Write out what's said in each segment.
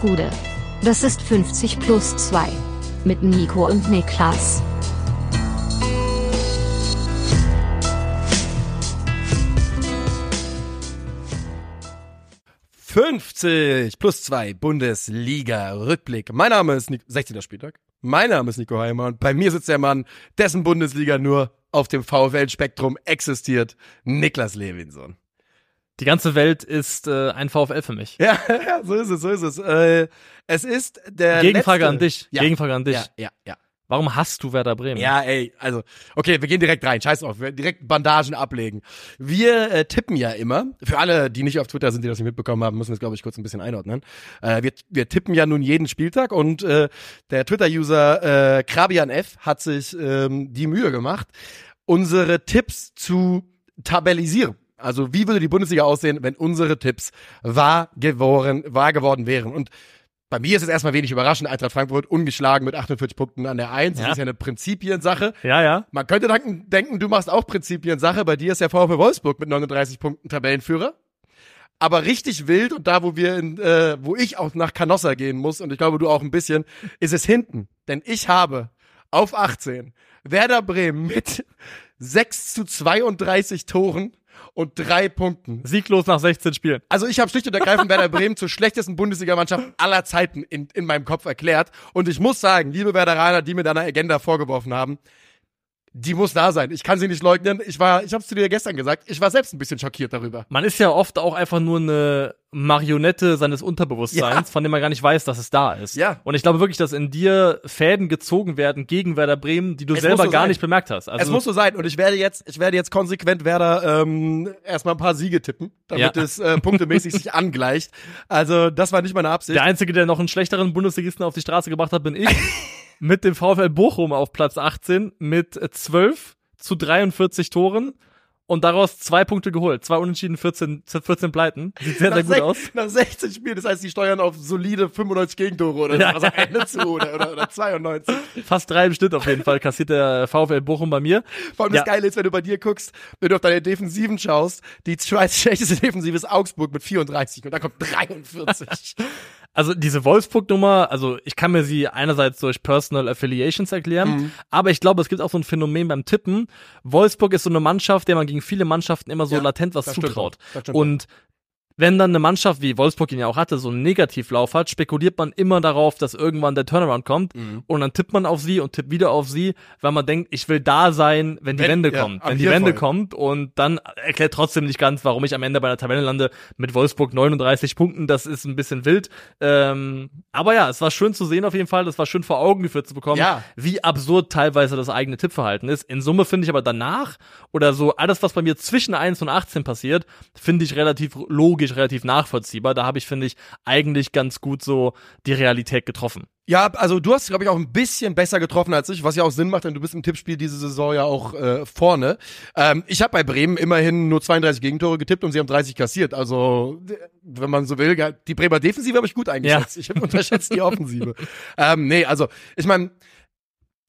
Gude. Das ist 50 plus 2. Mit Nico und Niklas. »50 plus 2 Bundesliga-Rückblick«. Mein Name ist Nico, 16. Spieltag. Mein Name ist Nico Heimer und bei mir sitzt der Mann, dessen Bundesliga nur auf dem VfL-Spektrum existiert, Niklas Levinson. Die ganze Welt ist äh, ein VfL für mich. Ja, ja, so ist es, so ist es. Äh, es ist der Gegenfrage letzte. an dich. Ja. Gegenfrage an dich. Ja, ja, ja. Warum hast du Werder Bremen? Ja, ey, also, okay, wir gehen direkt rein. Scheiß drauf, wir direkt Bandagen ablegen. Wir äh, tippen ja immer, für alle, die nicht auf Twitter sind, die das nicht mitbekommen haben, müssen wir es, glaube ich, kurz ein bisschen einordnen. Äh, wir, wir tippen ja nun jeden Spieltag und äh, der Twitter-User äh, Krabian F hat sich ähm, die Mühe gemacht, unsere Tipps zu tabellisieren. Also wie würde die Bundesliga aussehen, wenn unsere Tipps wahr geworden, wahr geworden wären? Und bei mir ist es erstmal wenig überraschend. Eintracht Frankfurt ungeschlagen mit 48 Punkten an der 1. Ja. Das ist ja eine Prinzipiensache. Ja, ja. Man könnte denken, du machst auch Prinzipiensache. Bei dir ist der VfB Wolfsburg mit 39 Punkten Tabellenführer. Aber richtig wild und da, wo wir in, äh, wo ich auch nach Canossa gehen muss und ich glaube, du auch ein bisschen, ist es hinten. Denn ich habe auf 18 Werder Bremen mit 6 zu 32 Toren und drei Punkten. Sieglos nach 16 Spielen. Also ich habe schlicht und ergreifend Werder Bremen zur schlechtesten Bundesligamannschaft aller Zeiten in, in meinem Kopf erklärt. Und ich muss sagen, liebe Werderaner, die mir deiner Agenda vorgeworfen haben, die muss da sein. Ich kann sie nicht leugnen. Ich war, ich habe es zu dir gestern gesagt, ich war selbst ein bisschen schockiert darüber. Man ist ja oft auch einfach nur eine Marionette seines Unterbewusstseins, Ja. von dem man gar nicht weiß, dass es da ist. Ja. Und ich glaube wirklich, dass in dir Fäden gezogen werden gegen Werder Bremen, die du Es selber so gar sein. nicht bemerkt hast. Also es muss so sein. Und ich werde jetzt, ich werde jetzt konsequent Werder ähm, erstmal ein paar Siege tippen, damit Ja. es äh, punktemäßig sich angleicht. Also das war nicht meine Absicht. der Einzige, der noch einen schlechteren Bundesligisten auf die Straße gebracht hat, bin ich. mit dem VfL Bochum auf Platz 18 mit äh, 12 zu 43 Toren und daraus zwei Punkte geholt. Zwei Unentschieden, 14, 14 Pleiten. Sieht sehr, sehr gut aus. nach 16 Spielen, das heißt, die steuern auf solide 95 Gegentore oder Ja. sowas am Ende zu oder, oder, oder 92. Fast drei im Schnitt auf jeden Fall kassiert der VfL Bochum bei mir. Vor allem Ja. das Geile ist, wenn du bei dir guckst, wenn du auf deine Defensiven schaust, die schlechteste Defensive ist Augsburg mit 34 und da kommt 43. Also diese Wolfsburg-Nummer, also ich kann mir sie einerseits durch Personal Affiliations erklären, Mhm. aber ich glaube, es gibt auch so ein Phänomen beim Tippen. Wolfsburg ist so eine Mannschaft, der man gegen viele Mannschaften immer so Ja, latent was zutraut. stimmt Und wenn dann eine Mannschaft, wie Wolfsburg ihn ja auch hatte, so einen Negativlauf hat, spekuliert man immer darauf, dass irgendwann der Turnaround kommt Mhm. und dann tippt man auf sie und tippt wieder auf sie, weil man denkt, ich will da sein, wenn die Wenn- Wende ja, kommt. Wenn die. Wende kommt und dann erklärt trotzdem nicht ganz, warum ich am Ende bei der Tabelle lande mit Wolfsburg 39 Punkten, das ist ein bisschen wild. Ähm, aber ja, es war schön zu sehen auf jeden Fall, das war schön vor Augen geführt zu bekommen, Ja. wie absurd teilweise das eigene Tippverhalten ist. In Summe finde ich aber danach oder so alles, was bei mir zwischen 1 und 18 passiert, finde ich relativ logisch, relativ nachvollziehbar. Da habe ich, finde ich, eigentlich ganz gut so die Realität getroffen. Ja, also du hast, glaube ich, auch ein bisschen besser getroffen als ich, was ja auch Sinn macht, denn du bist im Tippspiel diese Saison ja auch äh, vorne. Ähm, ich habe bei Bremen immerhin nur 32 Gegentore getippt und sie haben 30 kassiert. Also, wenn man so will, ja, die Bremer Defensive habe ich gut eingeschätzt. Ich habe unterschätzt die Offensive. ähm, nee, also, ich meine,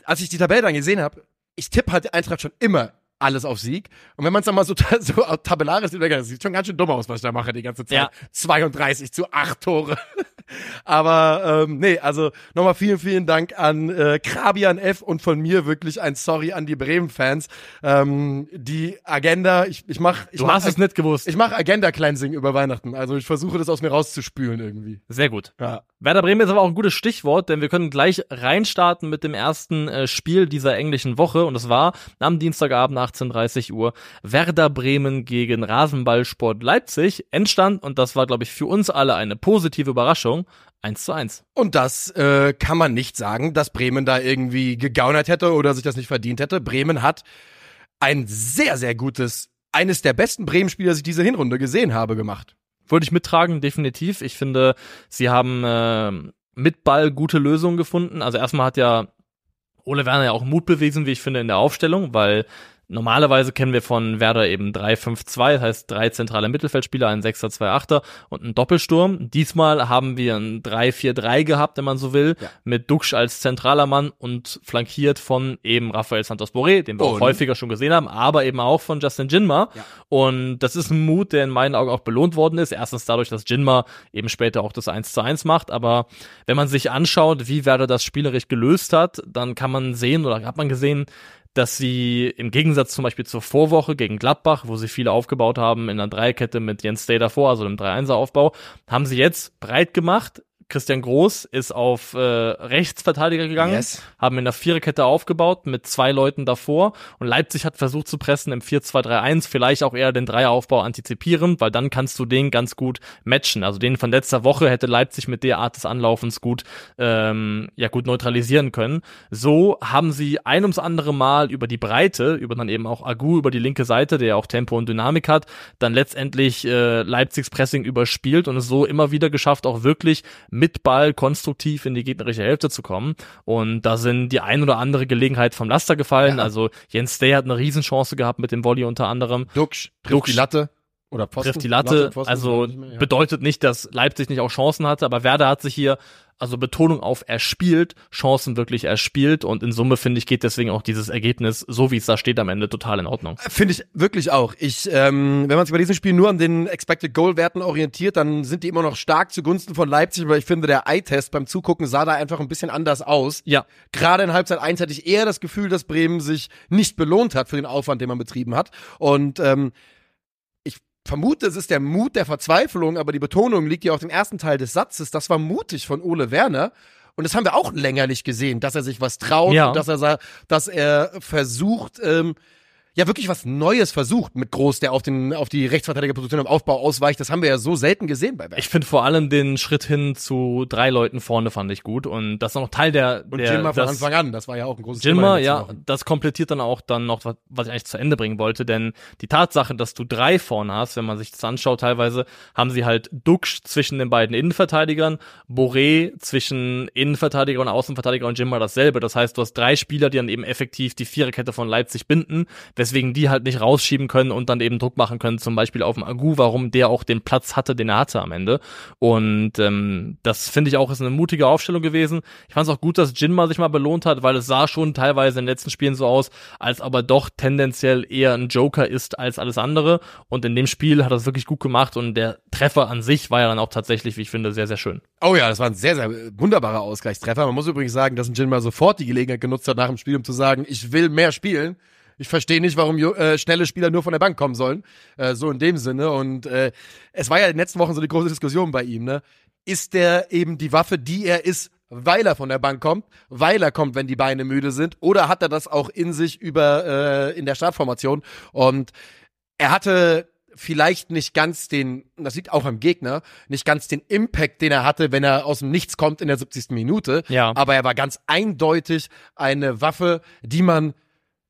als ich die Tabelle dann gesehen habe, ich tippe halt Eintracht schon immer alles auf Sieg. Und wenn man es dann mal so, so tabellarisch sieht, das sieht schon ganz schön dumm aus, was ich da mache die ganze Zeit. Ja. 32 zu 8 Tore. Aber ähm, nee, also nochmal vielen, vielen Dank an äh, Krabian F und von mir wirklich ein Sorry an die Bremen-Fans. Ähm, die Agenda, ich, ich mach, ich Du mach, hast es nicht gewusst. ich mach Agenda-Cleansing über Weihnachten. Also ich versuche das aus mir rauszuspülen irgendwie. Sehr gut. Ja. Werder Bremen ist aber auch ein gutes Stichwort, denn wir können gleich reinstarten mit dem ersten äh, Spiel dieser englischen Woche und es war am Dienstagabend 18:30 Uhr Werder Bremen gegen Rasenballsport Leipzig. Endstand und das war glaube ich für uns alle eine positive Überraschung. 1 zu 1. Und das äh, kann man nicht sagen, dass Bremen da irgendwie gegaunert hätte oder sich das nicht verdient hätte. Bremen hat ein sehr, sehr gutes, eines der besten Bremen-Spieler, das ich diese Hinrunde gesehen habe, gemacht. Würde ich mittragen, definitiv. Ich finde, sie haben äh, mit Ball gute Lösungen gefunden. Also erstmal hat ja Ole Werner ja auch Mut bewiesen, wie ich finde, in der Aufstellung, weil Normalerweise kennen wir von Werder eben 3-5-2, das heißt drei zentrale Mittelfeldspieler, ein Sechser, zwei Achter und ein Doppelsturm. Diesmal haben wir ein 3-4-3 gehabt, wenn man so will, Ja. mit Duxch als zentraler Mann und flankiert von eben Rafael Santos Boré, den wir auch Und- häufiger schon gesehen haben, aber eben auch von Justin Jinma. Ja. Und das ist ein Mut, der in meinen Augen auch belohnt worden ist. Erstens dadurch, dass Jinma eben später auch das 1 zu 1 macht. Aber wenn man sich anschaut, wie Werder das spielerisch gelöst hat, dann kann man sehen oder hat man gesehen, dass sie im Gegensatz zum Beispiel zur Vorwoche gegen Gladbach, wo sie viele aufgebaut haben in einer Dreikette mit Jens Day davor, also im 3-1er-Aufbau, haben sie jetzt breit gemacht. Christian Groß ist auf äh, Rechtsverteidiger gegangen, Yes. haben in der Viererkette aufgebaut mit zwei Leuten davor und Leipzig hat versucht zu pressen im 4-2-3-1, vielleicht auch eher den Dreieraufbau antizipieren, weil dann kannst du den ganz gut matchen. Also den von letzter Woche hätte Leipzig mit der Art des Anlaufens gut ähm, ja gut neutralisieren können. So haben sie ein ums andere Mal über die Breite, über dann eben auch Agu über die linke Seite, der ja auch Tempo und Dynamik hat, dann letztendlich äh, Leipzigs Pressing überspielt und es so immer wieder geschafft, auch wirklich mit Ball konstruktiv in die gegnerische Hälfte zu kommen. Und da sind die ein oder andere Gelegenheit vom Laster gefallen. Ja. Also Jens Day hat eine Riesenchance gehabt mit dem Volley unter anderem. Duxch trifft Duxch die Latte. Oder Pfosten. Trifft die Latte, Pfosten, also nicht mehr, ja. bedeutet nicht, dass Leipzig nicht auch Chancen hatte, aber Werder hat sich hier, also Betonung auf erspielt, Chancen wirklich erspielt und in Summe finde ich geht deswegen auch dieses Ergebnis, so wie es da steht am Ende, total in Ordnung. Finde ich wirklich auch. Ich, ähm, wenn man sich bei diesem Spiel nur an den Expected Goal Werten orientiert, dann sind die immer noch stark zugunsten von Leipzig, aber ich finde, der Eye-Test beim Zugucken sah da einfach ein bisschen anders aus. Ja, Gerade in Halbzeit 1 hatte ich eher das Gefühl, dass Bremen sich nicht belohnt hat für den Aufwand, den man betrieben hat. Und ähm, vermute, es ist der Mut der Verzweiflung, aber die Betonung liegt ja auf dem ersten Teil des Satzes. Das war mutig von Ole Werner. Und das haben wir auch länger nicht gesehen, dass er sich was traut Ja. und dass er, dass er versucht, ähm, ja wirklich was Neues versucht mit Groß, der auf, den, auf die Rechtsverteidigerposition im Aufbau ausweicht. Das haben wir ja so selten gesehen bei Werder. ich finde vor allem den Schritt hin zu drei Leuten vorne fand ich gut und das ist auch noch Teil der, Und der Jimmer von das- Anfang an, das war ja auch ein großes Jimmer, letzten ja, das komplettiert dann auch dann noch, was, was ich eigentlich zu Ende bringen wollte, denn die Tatsache, dass du drei vorne hast, wenn man sich das anschaut, teilweise haben sie halt Duxch zwischen den beiden Innenverteidigern, Boré zwischen Innenverteidiger und Außenverteidiger und Jimmer dasselbe. Das heißt, du hast drei Spieler, die dann eben effektiv die Viererkette von Leipzig binden, weswegen die halt nicht rausschieben können und dann eben Druck machen können, zum Beispiel auf dem Agu, warum der auch den Platz hatte, den er hatte am Ende. Und ähm, das finde ich auch ist eine mutige Aufstellung gewesen. Ich fand es auch gut, dass Jinma sich mal belohnt hat, weil es sah schon teilweise in den letzten Spielen so aus, als aber doch tendenziell eher ein Joker ist als alles andere. Und in dem Spiel hat er es wirklich gut gemacht und der Treffer an sich war ja dann auch tatsächlich, wie ich finde, sehr, sehr schön. Oh ja, das war ein sehr, sehr wunderbarer Ausgleichstreffer. Man muss übrigens sagen, dass ein Jin mal sofort die Gelegenheit genutzt hat nach dem Spiel, um zu sagen, ich will mehr spielen. Ich verstehe nicht, warum äh, schnelle Spieler nur von der Bank kommen sollen. Äh, so in dem Sinne. Und äh, es war ja in den letzten Wochen so die große Diskussion bei ihm. Ne? Ist der eben die Waffe, die er ist, weil er von der Bank kommt, weil er kommt, wenn die Beine müde sind, oder hat er das auch in sich über äh, in der Startformation? Und er hatte vielleicht nicht ganz den, das liegt auch am Gegner, nicht ganz den Impact, den er hatte, wenn er aus dem Nichts kommt in der 70. Minute. Ja. Aber er war ganz eindeutig eine Waffe, die man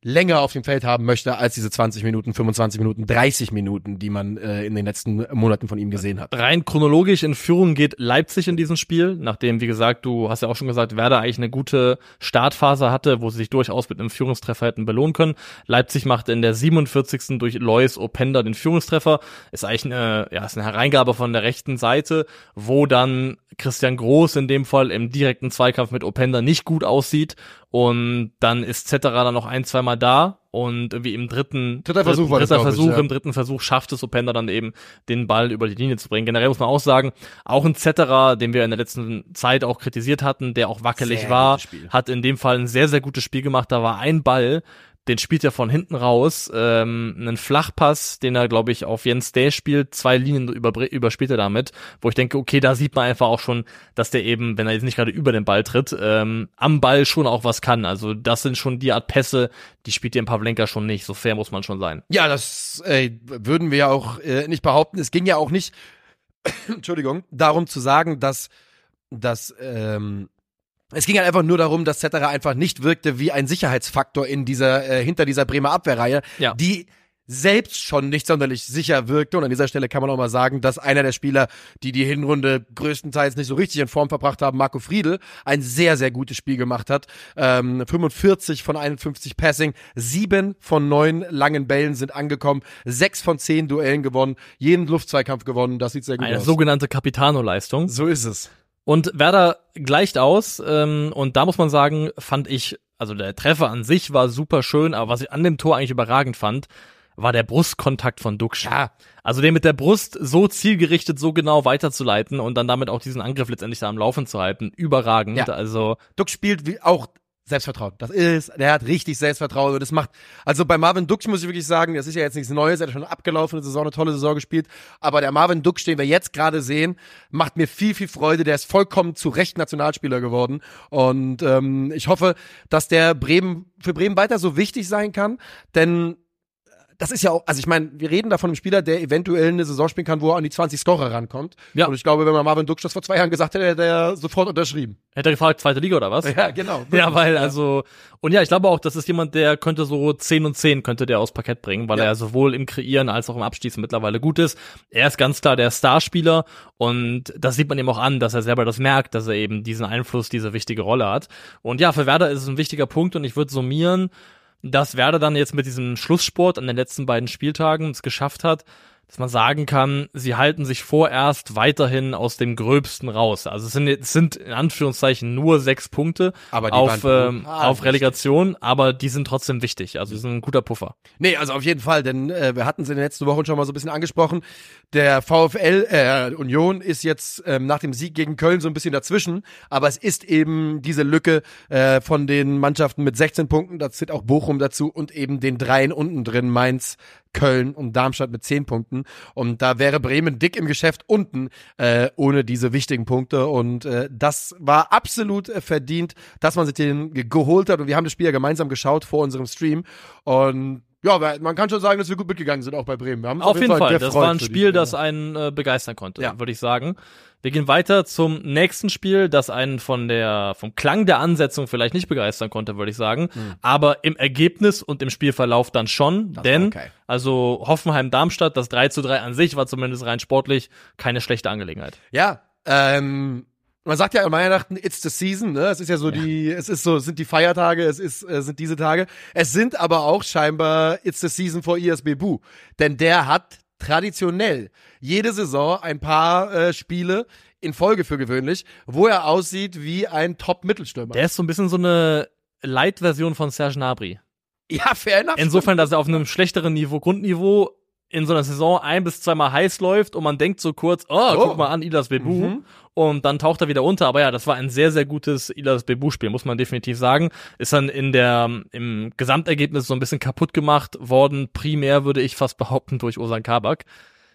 länger auf dem Feld haben möchte als diese 20 Minuten, 25 Minuten, 30 Minuten, die man äh, in den letzten Monaten von ihm gesehen hat. Rein chronologisch in Führung geht Leipzig in diesem Spiel, nachdem, wie gesagt, du hast ja auch schon gesagt, Werder eigentlich eine gute Startphase hatte, wo sie sich durchaus mit einem Führungstreffer hätten belohnen können. Leipzig macht in der 47. durch Lois Openda den Führungstreffer. Ist eigentlich eine, ja, ist eine Hereingabe von der rechten Seite, wo dann Christian Groß in dem Fall im direkten Zweikampf mit Openda nicht gut aussieht. Und dann ist Zetterer dann noch ein, zweimal da und irgendwie im dritten, Dritter Versuch das, dritter glaub ich, Versuch, ja. im dritten Versuch schafft es Openda dann eben, den Ball über die Linie zu bringen. Generell muss man auch sagen, auch ein Zetterer, den wir in der letzten Zeit auch kritisiert hatten, der auch wackelig Sehr war, hat in dem Fall ein sehr, sehr gutes Spiel gemacht. Da war ein Ball, den spielt er von hinten raus, ähm, einen Flachpass, den er, glaube ich, auf Jens Day spielt, zwei Linien über, überspielt er damit, wo ich denke, okay, da sieht man einfach auch schon, dass der eben, wenn er jetzt nicht gerade über den Ball tritt, ähm, am Ball schon auch was kann. Also das sind schon die Art Pässe, die spielt der Pavlenka schon nicht. So fair muss man schon sein. Ja, das äh, würden wir ja auch äh, nicht behaupten. Es ging ja auch nicht, Entschuldigung, darum zu sagen, dass, dass ähm, es ging halt einfach nur darum, dass Zetterer einfach nicht wirkte wie ein Sicherheitsfaktor in dieser, äh, hinter dieser Bremer Abwehrreihe, Ja. die selbst schon nicht sonderlich sicher wirkte. Und an dieser Stelle kann man auch mal sagen, dass einer der Spieler, die die Hinrunde größtenteils nicht so richtig in Form verbracht haben, Marco Friedel, ein sehr, sehr gutes Spiel gemacht hat. Ähm, 45 von 51 Passing, sieben von neun langen Bällen sind angekommen, sechs von zehn Duellen gewonnen, jeden Luftzweikampf gewonnen. Das sieht sehr gut Eine aus. sogenannte Capitano-Leistung. so ist es. Und Werder gleicht aus. Ähm, und da muss man sagen, fand ich, also der Treffer an sich war super schön, aber was ich an dem Tor eigentlich überragend fand, war der Brustkontakt von Duxch. Ja. Also den mit der Brust so zielgerichtet, so genau weiterzuleiten und dann damit auch diesen Angriff letztendlich da am Laufen zu halten. Überragend. Ja. Also Duck spielt wie auch Selbstvertrauen. Das ist, der hat richtig Selbstvertrauen und das macht, also bei Marvin Duck muss ich wirklich sagen, das ist ja jetzt nichts Neues, er hat schon abgelaufene Saison, eine tolle Saison gespielt, aber der Marvin Duck, den wir jetzt gerade sehen, macht mir viel, viel Freude, der ist vollkommen zu Recht Nationalspieler geworden und ähm, ich hoffe, dass der Bremen, für Bremen weiter so wichtig sein kann, denn das ist ja auch, also ich meine, wir reden da von einem Spieler, der eventuell eine Saison spielen kann, wo er an die 20 Scorer rankommt. Ja. Und ich glaube, wenn man Marvin Duck das vor zwei Jahren gesagt hätte, hätte er sofort unterschrieben. hätte er gefragt, zweite Liga oder was? Ja, genau. Ja, weil also und ja, ich glaube auch, das ist jemand, der könnte so 10 und 10 könnte der aus Parkett bringen, weil Ja. er sowohl im Kreieren als auch im Abschließen mittlerweile gut ist. Er ist ganz klar der Starspieler und das sieht man ihm auch an, dass er selber das merkt, dass er eben diesen Einfluss, diese wichtige Rolle hat. Und ja, für Werder ist es ein wichtiger Punkt und ich würde summieren, dass Werder dann jetzt mit diesem Schlusssport an den letzten beiden Spieltagen es geschafft hat, dass man sagen kann, sie halten sich vorerst weiterhin aus dem Gröbsten raus. Also es sind, es sind in Anführungszeichen nur sechs Punkte Aber die auf, waren ähm, brutal auf Relegation, aber die sind trotzdem wichtig. Also es ist ein guter Puffer. Nee, also auf jeden Fall, denn äh, wir hatten es in den letzten Wochen schon mal so ein bisschen angesprochen. Der VfL äh, Union ist jetzt ähm, nach dem Sieg gegen Köln so ein bisschen dazwischen, aber es ist eben diese Lücke äh, von den Mannschaften mit 16 Punkten, da zählt auch Bochum dazu und eben den dreien unten drin, Mainz, Köln und Darmstadt mit 10 Punkten. Und da wäre Bremen dick im Geschäft unten äh, ohne diese wichtigen Punkte. Und äh, das war absolut äh, verdient, dass man sich den ge geholt hat. Und wir haben das Spiel ja gemeinsam geschaut vor unserem Stream. Und ja, man kann schon sagen, dass wir gut mitgegangen sind, auch bei Bremen. Wir haben uns Auf jeden Fall. Das gefreut war ein Spiel, das einen äh, begeistern konnte, Ja. würde ich sagen. Wir gehen weiter zum nächsten Spiel, das einen von der, vom Klang der Ansetzung vielleicht nicht begeistern konnte, würde ich sagen. Aber im Ergebnis und im Spielverlauf dann schon. Das denn, okay. also Hoffenheim-Darmstadt, das 3 zu 3 an sich war zumindest rein sportlich keine schlechte Angelegenheit. Ja, ähm, man sagt ja an Weihnachten, it's the season, ne? Es ist ja so die, es ist so, es sind die Feiertage, es ist, äh, sind diese Tage. Es sind aber auch scheinbar it's the season for ISB Bu. Denn der hat traditionell jede Saison ein paar äh, Spiele in Folge für gewöhnlich, wo er aussieht wie ein Top-Mittelstürmer. Der ist so ein bisschen so eine Light-Version von Serge Gnabry. Ja, fair enough. Insofern, dass er auf einem schlechteren Niveau, Grundniveau in so einer Saison ein bis zweimal heiß läuft und man denkt so kurz, oh, Oh. guck mal an, Ilas Bebu. Mhm. Und dann taucht er wieder unter. Aber ja, das war ein sehr, sehr gutes Ilas Bebu-Spiel, muss man definitiv sagen. Ist dann in der, im Gesamtergebnis so ein bisschen kaputt gemacht worden. Primär würde ich fast behaupten durch Osan Kabak.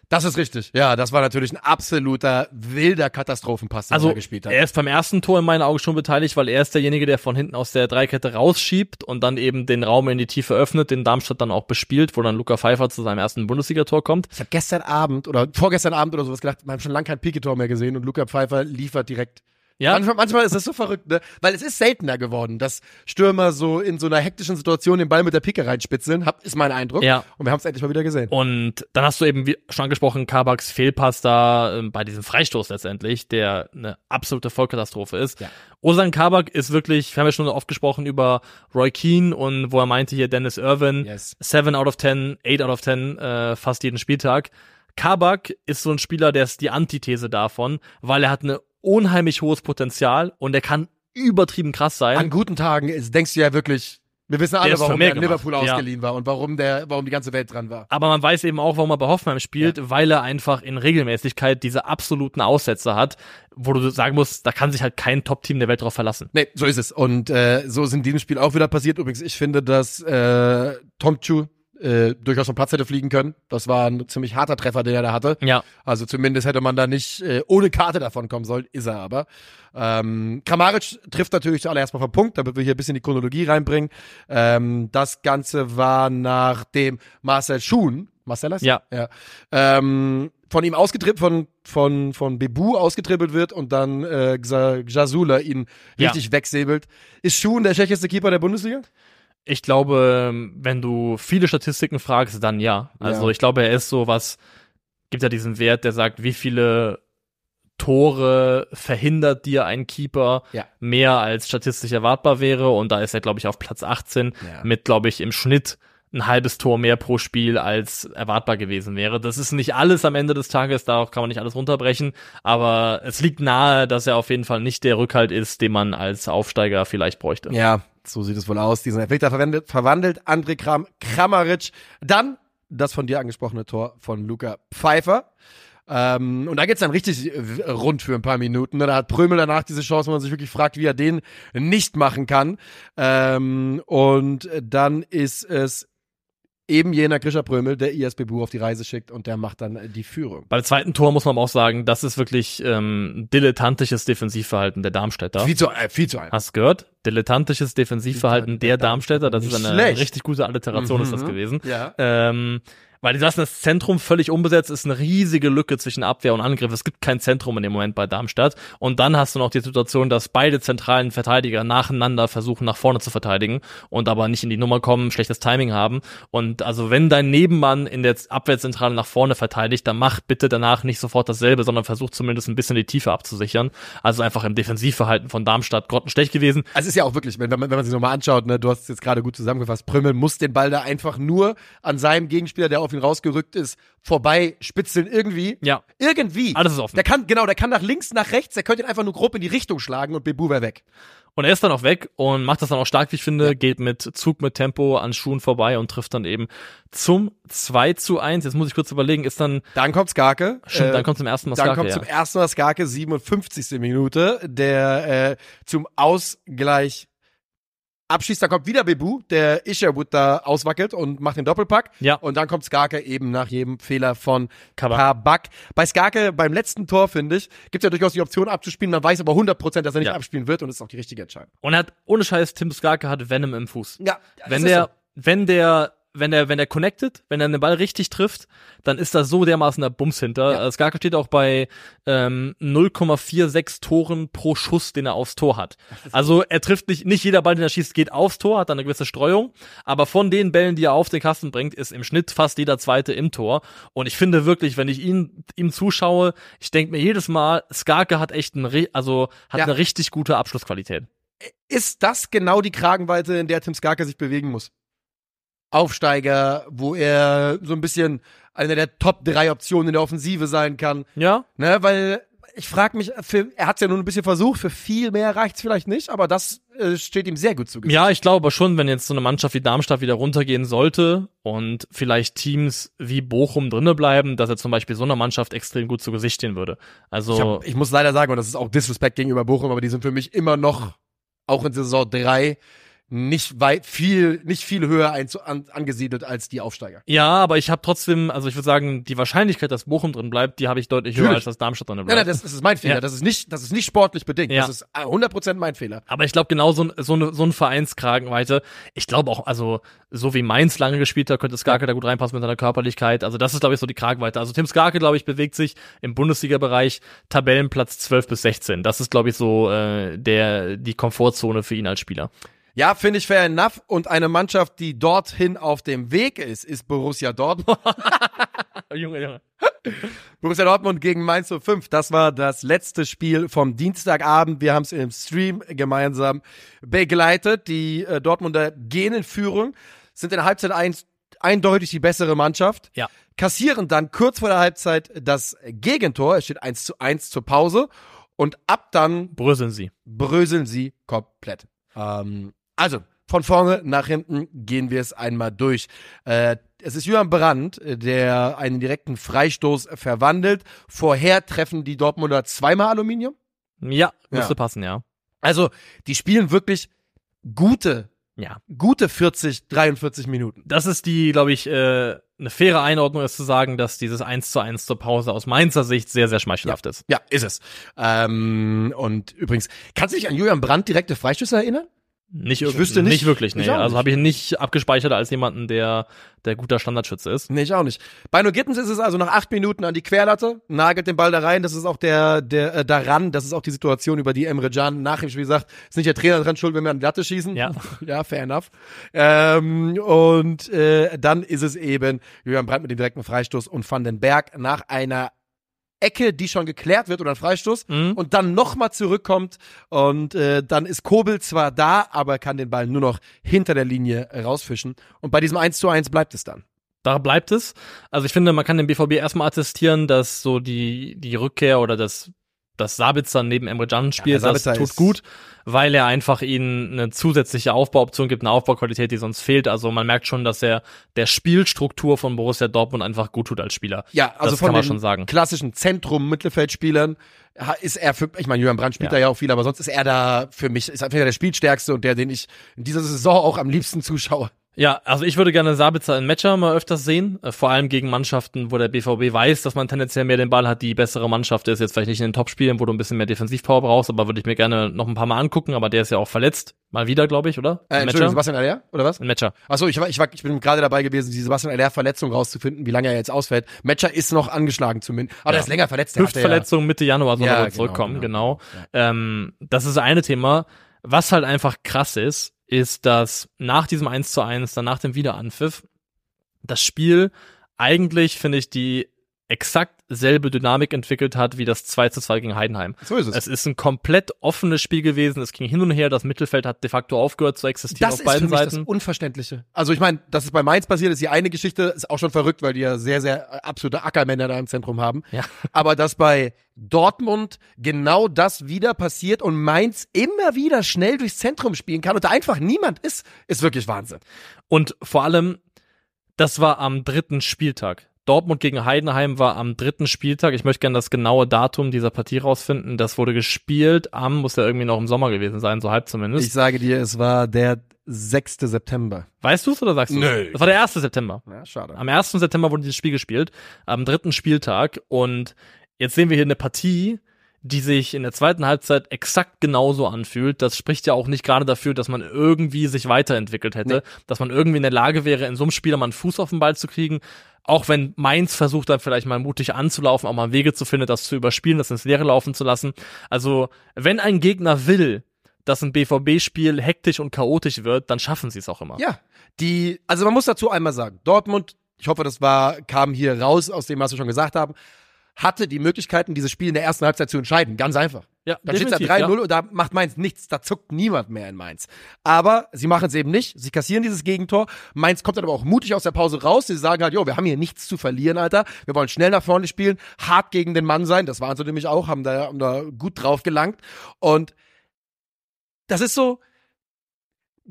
Das ist richtig. Ja, das war natürlich ein absoluter wilder Katastrophenpass, den Also, er gespielt hat. er ist beim ersten Tor in meinen Augen schon beteiligt, weil er ist derjenige, der von hinten aus der Dreikette rausschiebt und dann eben den Raum in die Tiefe öffnet, den Darmstadt dann auch bespielt, wo dann Luca Pfeiffer zu seinem ersten Bundesligator kommt. Ich habe gestern Abend oder vorgestern Abend oder sowas gedacht, wir haben schon lange kein Piquetor mehr gesehen und Luca Pfeiffer liefert direkt. Ja, Manchmal, manchmal ist das so verrückt, ne? Weil es ist seltener geworden, dass Stürmer so in so einer hektischen Situation den Ball mit der Pike reinspitzeln, hab, ist mein Eindruck. Ja. Und wir haben es endlich mal wieder gesehen. Und dann hast du eben, wie schon angesprochen, Kabaks Fehlpass da ähm, bei diesem Freistoß letztendlich, der eine absolute Vollkatastrophe ist. Ja. Ozan Kabak ist wirklich, wir haben ja schon oft gesprochen über Roy Keane und wo er meinte hier Dennis Irwin, Yes. 7 out of 10, 8 out of 10, äh, fast jeden Spieltag. Kabak ist so ein Spieler, der ist die Antithese davon, weil er hat eine unheimlich hohes Potenzial und er kann übertrieben krass sein. An guten Tagen ist, denkst du ja wirklich, wir wissen alle, warum der in gemacht. Liverpool Ja. ausgeliehen war und warum der, warum die ganze Welt dran war. Aber man weiß eben auch, warum er bei Hoffenheim spielt, weil er einfach in Regelmäßigkeit diese absoluten Aussätze hat, wo du sagen musst, da kann sich halt kein Top-Team der Welt drauf verlassen. Nee, so ist es. Und äh, so ist in diesem Spiel auch wieder passiert. Übrigens, ich finde, dass äh, Tomchu äh, durchaus vom Platz hätte fliegen können. Das war ein ziemlich harter Treffer, den er da hatte. Ja. Also zumindest hätte man da nicht äh, ohne Karte davon kommen sollen, ist er aber. Ähm, Kramaric trifft natürlich zuallererst mal vom Punkt, damit wir hier ein bisschen die Chronologie reinbringen. Ähm, das Ganze war nachdem Marcel Schuhn, Marcellus? Ja. ja ähm, von ihm ausgetribbelt, von, von, von Bebu ausgetribbelt wird und dann äh, Jasula ihn Ja. richtig wegsäbelt. Ist Schuhn der schlechteste Keeper der Bundesliga? Ich glaube, wenn du viele Statistiken fragst, dann ja. Also Ja. ich glaube, er ist so was, gibt ja diesen Wert, der sagt, wie viele Tore verhindert dir ein Keeper Ja. mehr als statistisch erwartbar wäre. Und da ist er, glaube ich, auf Platz 18 Ja. mit, glaube ich, im Schnitt ein halbes Tor mehr pro Spiel als erwartbar gewesen wäre. Das ist nicht alles am Ende des Tages, darauf kann man nicht alles runterbrechen, aber es liegt nahe, dass er auf jeden Fall nicht der Rückhalt ist, den man als Aufsteiger vielleicht bräuchte. Ja, so sieht es wohl aus. Diesen Elfmeter verwendet, verwandelt André Kram, Kramaric. Dann das von dir angesprochene Tor von Luca Pfeiffer. Ähm, und da geht's dann richtig rund für ein paar Minuten. ne? Da hat Prömel danach diese Chance, wo man sich wirklich fragt, wie er den nicht machen kann. Ähm, und dann ist es eben jener Grisha Prömel, der ISB Bu auf die Reise schickt und der macht dann äh, die Führung. Beim zweiten Tor muss man auch sagen, das ist wirklich ähm, dilettantisches Defensivverhalten der Darmstädter. Viel zu, äh, viel zu einfach. Hast du gehört? Dilettantisches Defensivverhalten der Darmstädter. Das ist eine schlecht. richtig gute Alliteration, ist das Mhm. gewesen. Ja. Ähm, weil die lassen das Zentrum völlig unbesetzt, ist eine riesige Lücke zwischen Abwehr und Angriff. Es gibt kein Zentrum in dem Moment bei Darmstadt. Und dann hast du noch die Situation, dass beide zentralen Verteidiger nacheinander versuchen, nach vorne zu verteidigen und aber nicht in die Nummer kommen, schlechtes Timing haben. Und also wenn dein Nebenmann in der Abwehrzentrale nach vorne verteidigt, dann mach bitte danach nicht sofort dasselbe, sondern versuch zumindest ein bisschen die Tiefe abzusichern. Also einfach im Defensivverhalten von Darmstadt grottenschlecht gewesen. Also es ist ja auch wirklich, wenn, wenn man, wenn man sich nochmal anschaut, ne, du hast es jetzt gerade gut zusammengefasst, Prümmel muss den Ball da einfach nur an seinem Gegenspieler, der auf ihn rausgerückt ist, vorbei spitzeln irgendwie. Ja. Irgendwie. Alles ist offen. Der kann, genau, der kann nach links, nach rechts, der könnte ihn einfach nur grob in die Richtung schlagen und Bebu wäre weg. Und er ist dann auch weg und macht das dann auch stark, wie ich finde, geht mit Zug mit Tempo an Schuhen vorbei und trifft dann eben zum 2 zu 1. Jetzt muss ich kurz überlegen, ist dann, Dann kommt Skarke. stimmt, Äh, dann kommt zum ersten Mal Dann Skake, kommt ja. zum ersten Mal Skarke, 57. Minute, der äh, zum Ausgleich abschießt. Dann kommt wieder Bebu, der Isherwood da auswackelt und macht den Doppelpack. Ja. Und dann kommt Skarke eben nach jedem Fehler von Kabak. Kabak. Bei Skarke beim letzten Tor, finde ich, gibt es ja durchaus die Option abzuspielen. Man weiß aber 100%, dass er nicht Ja. abspielen wird und ist auch die richtige Entscheidung. Und er hat, ohne Scheiß, Tim Skake hat Venom im Fuß. Ja, wenn der, so. wenn der, wenn der, wenn der connected, wenn er den Ball richtig trifft, dann ist da so dermaßen der Bums hinter. Ja. Ja. Skake steht auch bei ähm, 0,46 Toren pro Schuss, den er aufs Tor hat. Also er trifft nicht, nicht jeder Ball, den er schießt, geht aufs Tor, hat dann eine gewisse Streuung. Aber von den Bällen, die er auf den Kasten bringt, ist im Schnitt fast jeder zweite im Tor. Und ich finde wirklich, wenn ich ihn ihm zuschaue, ich denke mir jedes Mal, Skake hat echt ein, also hat Ja. eine richtig gute Abschlussqualität. ist das genau die Kragenweite, in der Tim Skarke sich bewegen muss? Aufsteiger, wo er so ein bisschen eine der Top drei Optionen in der Offensive sein kann. Ja, Ne, weil ich frage mich, für, er hat es ja nur ein bisschen versucht, für viel mehr reicht's vielleicht nicht, aber das äh, steht ihm sehr gut zu. Gesicht. Ja, ich glaube aber schon, wenn jetzt so eine Mannschaft wie Darmstadt wieder runtergehen sollte und vielleicht Teams wie Bochum drinne bleiben, dass er zum Beispiel so einer Mannschaft extrem gut zu Gesicht stehen würde. Also Ich, hab, ich muss leider sagen, und das ist auch Disrespect gegenüber Bochum, aber die sind für mich immer noch, auch in Saison drei nicht weit, viel, nicht viel höher einzu, an, angesiedelt als die Aufsteiger. ja, aber ich habe trotzdem, also ich würde sagen, die Wahrscheinlichkeit, dass Bochum drin bleibt, die habe ich deutlich höher, Natürlich. als dass Darmstadt drin bleibt. nein, das, das ist mein Fehler. Ja. Das ist nicht, das ist nicht sportlich bedingt. Ja. Das ist äh, 100% mein Fehler. Aber ich glaube, genau so, ein- so, eine, so ein Vereinskragenweite, ich glaube auch, also so wie Mainz lange gespielt hat, könnte Skarke da gut reinpassen mit seiner Körperlichkeit. Also das ist, glaube ich, so die Kragenweite. Also Tim Skarke, glaube ich, bewegt sich im Bundesliga-Bereich Tabellenplatz 12 bis 16. Das ist, glaube ich, so äh, der die Komfortzone für ihn als Spieler. Ja, finde ich fair enough. Und eine Mannschaft, die dorthin auf dem Weg ist, ist Borussia Dortmund. Junge, Junge. Borussia Dortmund gegen Mainz 05. Das war das letzte Spiel vom Dienstagabend. Wir haben es im Stream gemeinsam begleitet. Die äh, Dortmunder gehen in Führung, sind in der Halbzeit eins eindeutig die bessere Mannschaft. Ja. Kassieren dann kurz vor der Halbzeit das Gegentor. Es steht 1 zu 1 zur Pause. Und ab dann Bröseln sie. bröseln sie komplett. Ähm, also, von vorne nach hinten gehen wir es einmal durch. Äh, es ist Julian Brandt, äh, der einen direkten Freistoß verwandelt. Vorher treffen die Dortmunder zweimal Aluminium. Ja, müsste Ja. passen, ja. Also, die spielen wirklich gute, Ja. gute 40, 43 Minuten. Das ist die, glaube ich, äh, eine faire Einordnung ist zu sagen, dass dieses 1 zu 1 zur Pause aus Mainzer Sicht sehr, sehr schmeichelhaft ist. Ja, ist es. Ähm, und übrigens, kannst du dich an Julian Brandt direkte Freistöße erinnern? Nicht, Ich wüsste nicht. nicht wirklich, nee. Also habe ich nicht abgespeichert als jemanden, der der guter Standardschütze ist. Nee, ich auch nicht. Bei No Gittens ist es also nach acht Minuten an die Querlatte, nagelt den Ball da rein. Das ist auch der, der äh, daran, das ist auch die Situation, über die Emre Can nach dem Spiel sagt, ist nicht der Trainer dran schuld, wenn wir an die Latte schießen. Ja. ja, fair enough. Ähm, und äh, dann ist es eben Julian Brandt mit dem direkten Freistoß und Van den Berg nach einer Ecke, die schon geklärt wird oder ein Freistoß Mhm. und dann nochmal zurückkommt und äh, dann ist Kobel zwar da, aber kann den Ball nur noch hinter der Linie rausfischen und bei diesem 1 zu 1 bleibt es dann. Da bleibt es. Also ich finde, man kann dem BVB erstmal attestieren, dass so die, die Rückkehr oder das, das Sabitzer neben Emre Can spielt, Ja, das tut gut, weil er einfach ihnen eine zusätzliche Aufbauoption gibt, eine Aufbauqualität, die sonst fehlt. Also man merkt schon, dass er der Spielstruktur von Borussia Dortmund einfach gut tut als Spieler. Ja, also Das von kann man schon sagen. klassischen Zentrum-Mittelfeldspielern ist er für, ich meine, Julian Brandt spielt Ja. da ja auch viel, aber sonst ist er da für mich, ist einfach der Spielstärkste und der, den ich in dieser Saison auch am liebsten zuschaue. Ja, also ich würde gerne Sabitzer in Matcher mal öfters sehen, äh, vor allem gegen Mannschaften, wo der BVB weiß, dass man tendenziell mehr den Ball hat, die bessere Mannschaft ist. Jetzt vielleicht nicht in den Topspielen, wo du ein bisschen mehr Defensivpower brauchst, aber würde ich mir gerne noch ein paar Mal angucken, aber der ist ja auch verletzt. Mal wieder, glaube ich, oder? Äh, Entschuldigung? Sebastian Aller, oder was? Ein Matcher. Achso, ich war, ich war, ich bin gerade dabei gewesen, die Sebastian Aller-Verletzung rauszufinden, wie lange er jetzt ausfällt. Matcher ist noch angeschlagen zumindest. Aber Ja. der ist länger verletzt. Hatte ja- Hüftverletzung Mitte Januar soll Ja, er genau, zurückkommen, genau, genau. Ähm, das ist das eine Thema. Was halt einfach krass ist, ist, dass nach diesem 1 zu 1, dann nach dem Wiederanpfiff, das Spiel eigentlich, finde ich, die exakt selbe Dynamik entwickelt hat wie das 2 zu 2 gegen Heidenheim. So ist es. Es ist ein komplett offenes Spiel gewesen. Es ging hin und her. Das Mittelfeld hat de facto aufgehört zu existieren das auf ist für beiden mich das Seiten. Unverständliche. Also ich meine, dass es bei Mainz passiert, ist die eine Geschichte, ist auch schon verrückt, weil die ja sehr, sehr äh, absolute Ackermänner da im Zentrum haben. Ja. Aber dass bei Dortmund genau das wieder passiert und Mainz immer wieder schnell durchs Zentrum spielen kann und da einfach niemand ist, ist wirklich Wahnsinn. Und vor allem, das war am dritten Spieltag. Dortmund gegen Heidenheim war am dritten Spieltag. Ich möchte gerne das genaue Datum dieser Partie rausfinden. Das wurde gespielt am, muss ja irgendwie noch im Sommer gewesen sein, so halb zumindest. Ich sage dir, es war der 6. September. weißt du es oder sagst du Nö. Das war der 1. September. Ja, schade. Am 1. September wurde dieses Spiel gespielt, am dritten Spieltag. Und jetzt sehen wir hier eine Partie, die sich in der zweiten Halbzeit exakt genauso anfühlt. Das spricht ja auch nicht gerade dafür, dass man irgendwie sich weiterentwickelt hätte, Nee. dass man irgendwie in der Lage wäre, in so einem Spiel mal einen Fuß auf den Ball zu kriegen. Auch wenn Mainz versucht, dann vielleicht mal mutig anzulaufen, auch mal Wege zu finden, das zu überspielen, das ins Leere laufen zu lassen. Also, wenn ein Gegner will, dass ein BVB-Spiel hektisch und chaotisch wird, dann schaffen sie es auch immer. Ja, die, also man muss dazu einmal sagen, Dortmund, ich hoffe, das war, kam hier raus aus dem, was wir schon gesagt haben, hatte die Möglichkeiten, dieses Spiel in der ersten Halbzeit zu entscheiden. Ganz einfach. Ja, Dann steht da definitiv, 3-0 und da macht Mainz nichts, da zuckt niemand mehr in Mainz. Aber sie machen es eben nicht, sie kassieren dieses Gegentor. Mainz kommt dann aber auch mutig aus der Pause raus. Sie sagen halt, jo, wir haben hier nichts zu verlieren, Alter. Wir wollen schnell nach vorne spielen, hart gegen den Mann sein. Das waren sie nämlich auch, haben da, haben da gut drauf gelangt. Und das ist so,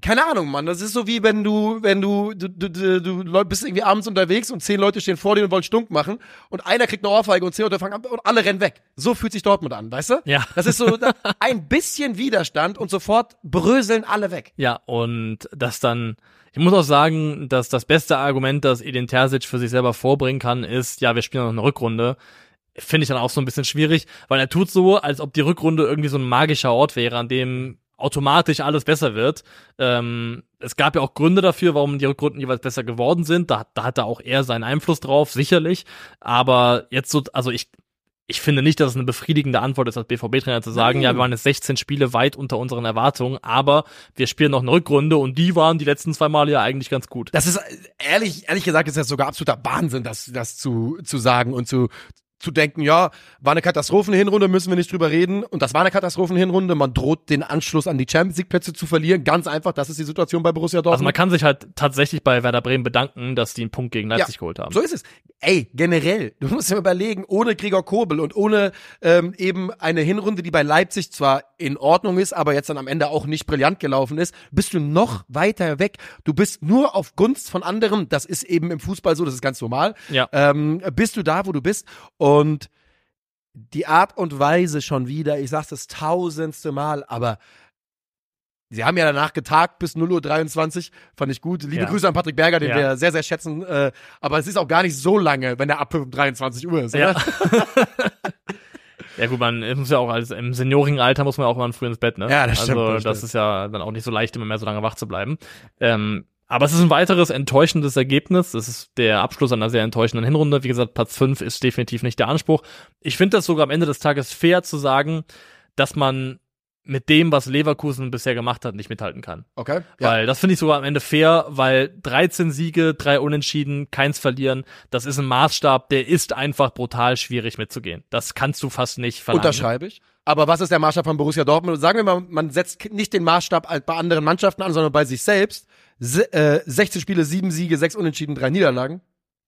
keine Ahnung, Mann. Das ist so wie wenn du, wenn du, du, du, du, du bist irgendwie abends unterwegs und zehn Leute stehen vor dir und wollen Stunk machen und einer kriegt eine Ohrfeige und zehn Leute fangen an und alle rennen weg. So fühlt sich Dortmund an, weißt du? Ja. Das ist so ein bisschen Widerstand und sofort bröseln alle weg. Ja, und das dann, ich muss auch sagen, dass das beste Argument, das Edin Terzic für sich selber vorbringen kann, ist, ja, wir spielen noch eine Rückrunde. Finde ich dann auch so ein bisschen schwierig, weil er tut so, als ob die Rückrunde irgendwie so ein magischer Ort wäre, an dem automatisch alles besser wird. Ähm, es gab ja auch Gründe dafür, warum die Rückrunden jeweils besser geworden sind. Da, da hat er auch eher seinen Einfluss drauf, sicherlich. Aber jetzt so, also ich, ich finde nicht, dass es eine befriedigende Antwort ist, als BVB-Trainer zu sagen, Nein. ja, wir waren jetzt 16 Spiele weit unter unseren Erwartungen, aber wir spielen noch eine Rückrunde und die waren die letzten zwei Male ja eigentlich ganz gut. Das ist äh, ehrlich, ehrlich gesagt, ist das sogar absoluter Wahnsinn, das, das zu, zu sagen und zu, zu denken, ja, war eine Katastrophenhinrunde, müssen wir nicht drüber reden. Und das war eine Katastrophenhinrunde. Man droht den Anschluss an die Champions League Plätze zu verlieren. Ganz einfach, das ist die Situation bei Borussia Also man Dortmund. kann sich halt tatsächlich bei Werder Bremen bedanken, dass die einen Punkt gegen Leipzig geholt haben. so ist es. Ey, generell, du musst dir überlegen, ohne Gregor Kobel und ohne ähm, eben eine Hinrunde, die bei Leipzig zwar in Ordnung ist, aber jetzt dann am Ende auch nicht brillant gelaufen ist, bist du noch weiter weg. Du bist nur auf Gunst von anderen, das ist eben im Fußball so, das ist ganz normal. Ja. ähm, bist du da, wo du bist. Und die Art und Weise schon wieder, ich sag's das tausendste Mal, aber sie haben ja danach getagt bis 0.23 Uhr, fand ich gut. Liebe Ja. Grüße an Patrick Berger, den Ja. wir sehr, sehr schätzen. Äh, aber es ist auch gar nicht so lange, wenn der Abpfiff um 23 Uhr ist. Ja. Ja gut, man muss ja auch als im Seniorenalter muss man auch mal früh ins Bett, ne? Ja, das stimmt, Also das das, stimmt. ist ja dann auch nicht so leicht, immer mehr so lange wach zu bleiben. Ähm, aber es ist ein weiteres enttäuschendes Ergebnis. Es ist der Abschluss einer sehr enttäuschenden Hinrunde. Wie gesagt, Platz 5 ist definitiv nicht der Anspruch. Ich finde das sogar am Ende des Tages fair zu sagen, dass man mit dem, was Leverkusen bisher gemacht hat, nicht mithalten kann. Okay. Ja. Weil das finde ich sogar am Ende fair, weil 13 Siege, drei Unentschieden, keins verlieren, das ist ein Maßstab, der ist einfach brutal schwierig mitzugehen. Das kannst du fast nicht verlangen. Unterschreibe ich. Aber was ist der Maßstab von Borussia Dortmund? Sagen wir mal, man setzt nicht den Maßstab bei anderen Mannschaften an, sondern bei sich selbst. Se äh, 16 Spiele, 7 Siege, 6 Unentschieden, 3 Niederlagen.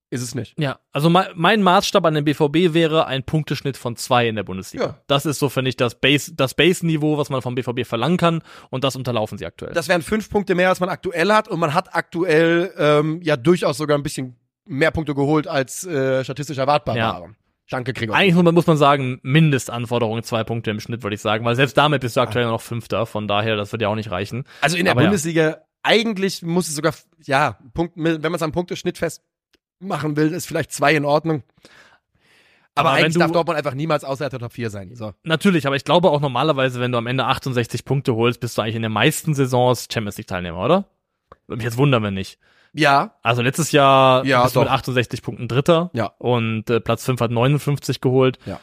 Ist es nicht. Ja, also mein, mein Maßstab an den BVB wäre ein Punkteschnitt von zwei in der Bundesliga. Ja. Das ist so, finde ich, das Base, das Base-Niveau, was man vom BVB verlangen kann und das unterlaufen sie aktuell. Das wären fünf Punkte mehr, als man aktuell hat. Und man hat aktuell ähm, ja durchaus sogar ein bisschen mehr Punkte geholt, als äh, statistisch erwartbar Ja. waren. Danke, Gregor. Eigentlich muss man- muss man sagen, Mindestanforderung zwei Punkte im Schnitt, würde ich sagen, weil selbst damit bist du aktuell noch Fünfter, von daher, das wird ja auch nicht reichen. Also in der Aber ja. Bundesliga, eigentlich muss es sogar, ja, Punkt, wenn man es am Punkteschnitt festmachen will, ist vielleicht zwei in Ordnung. Aber, Aber eigentlich du- darf Dortmund einfach niemals außerhalb der Top 4 sein. So. Natürlich, aber ich glaube auch normalerweise, wenn du am Ende 68 Punkte holst, bist du eigentlich in den meisten Saisons Champions League Teilnehmer, oder? Würde mich jetzt wundern, wenn nicht. Ja, Also letztes Jahr Ja, bist du mit doch. 68 Punkten Dritter. Ja. Und äh, Platz 5 hat 59 geholt. Ja.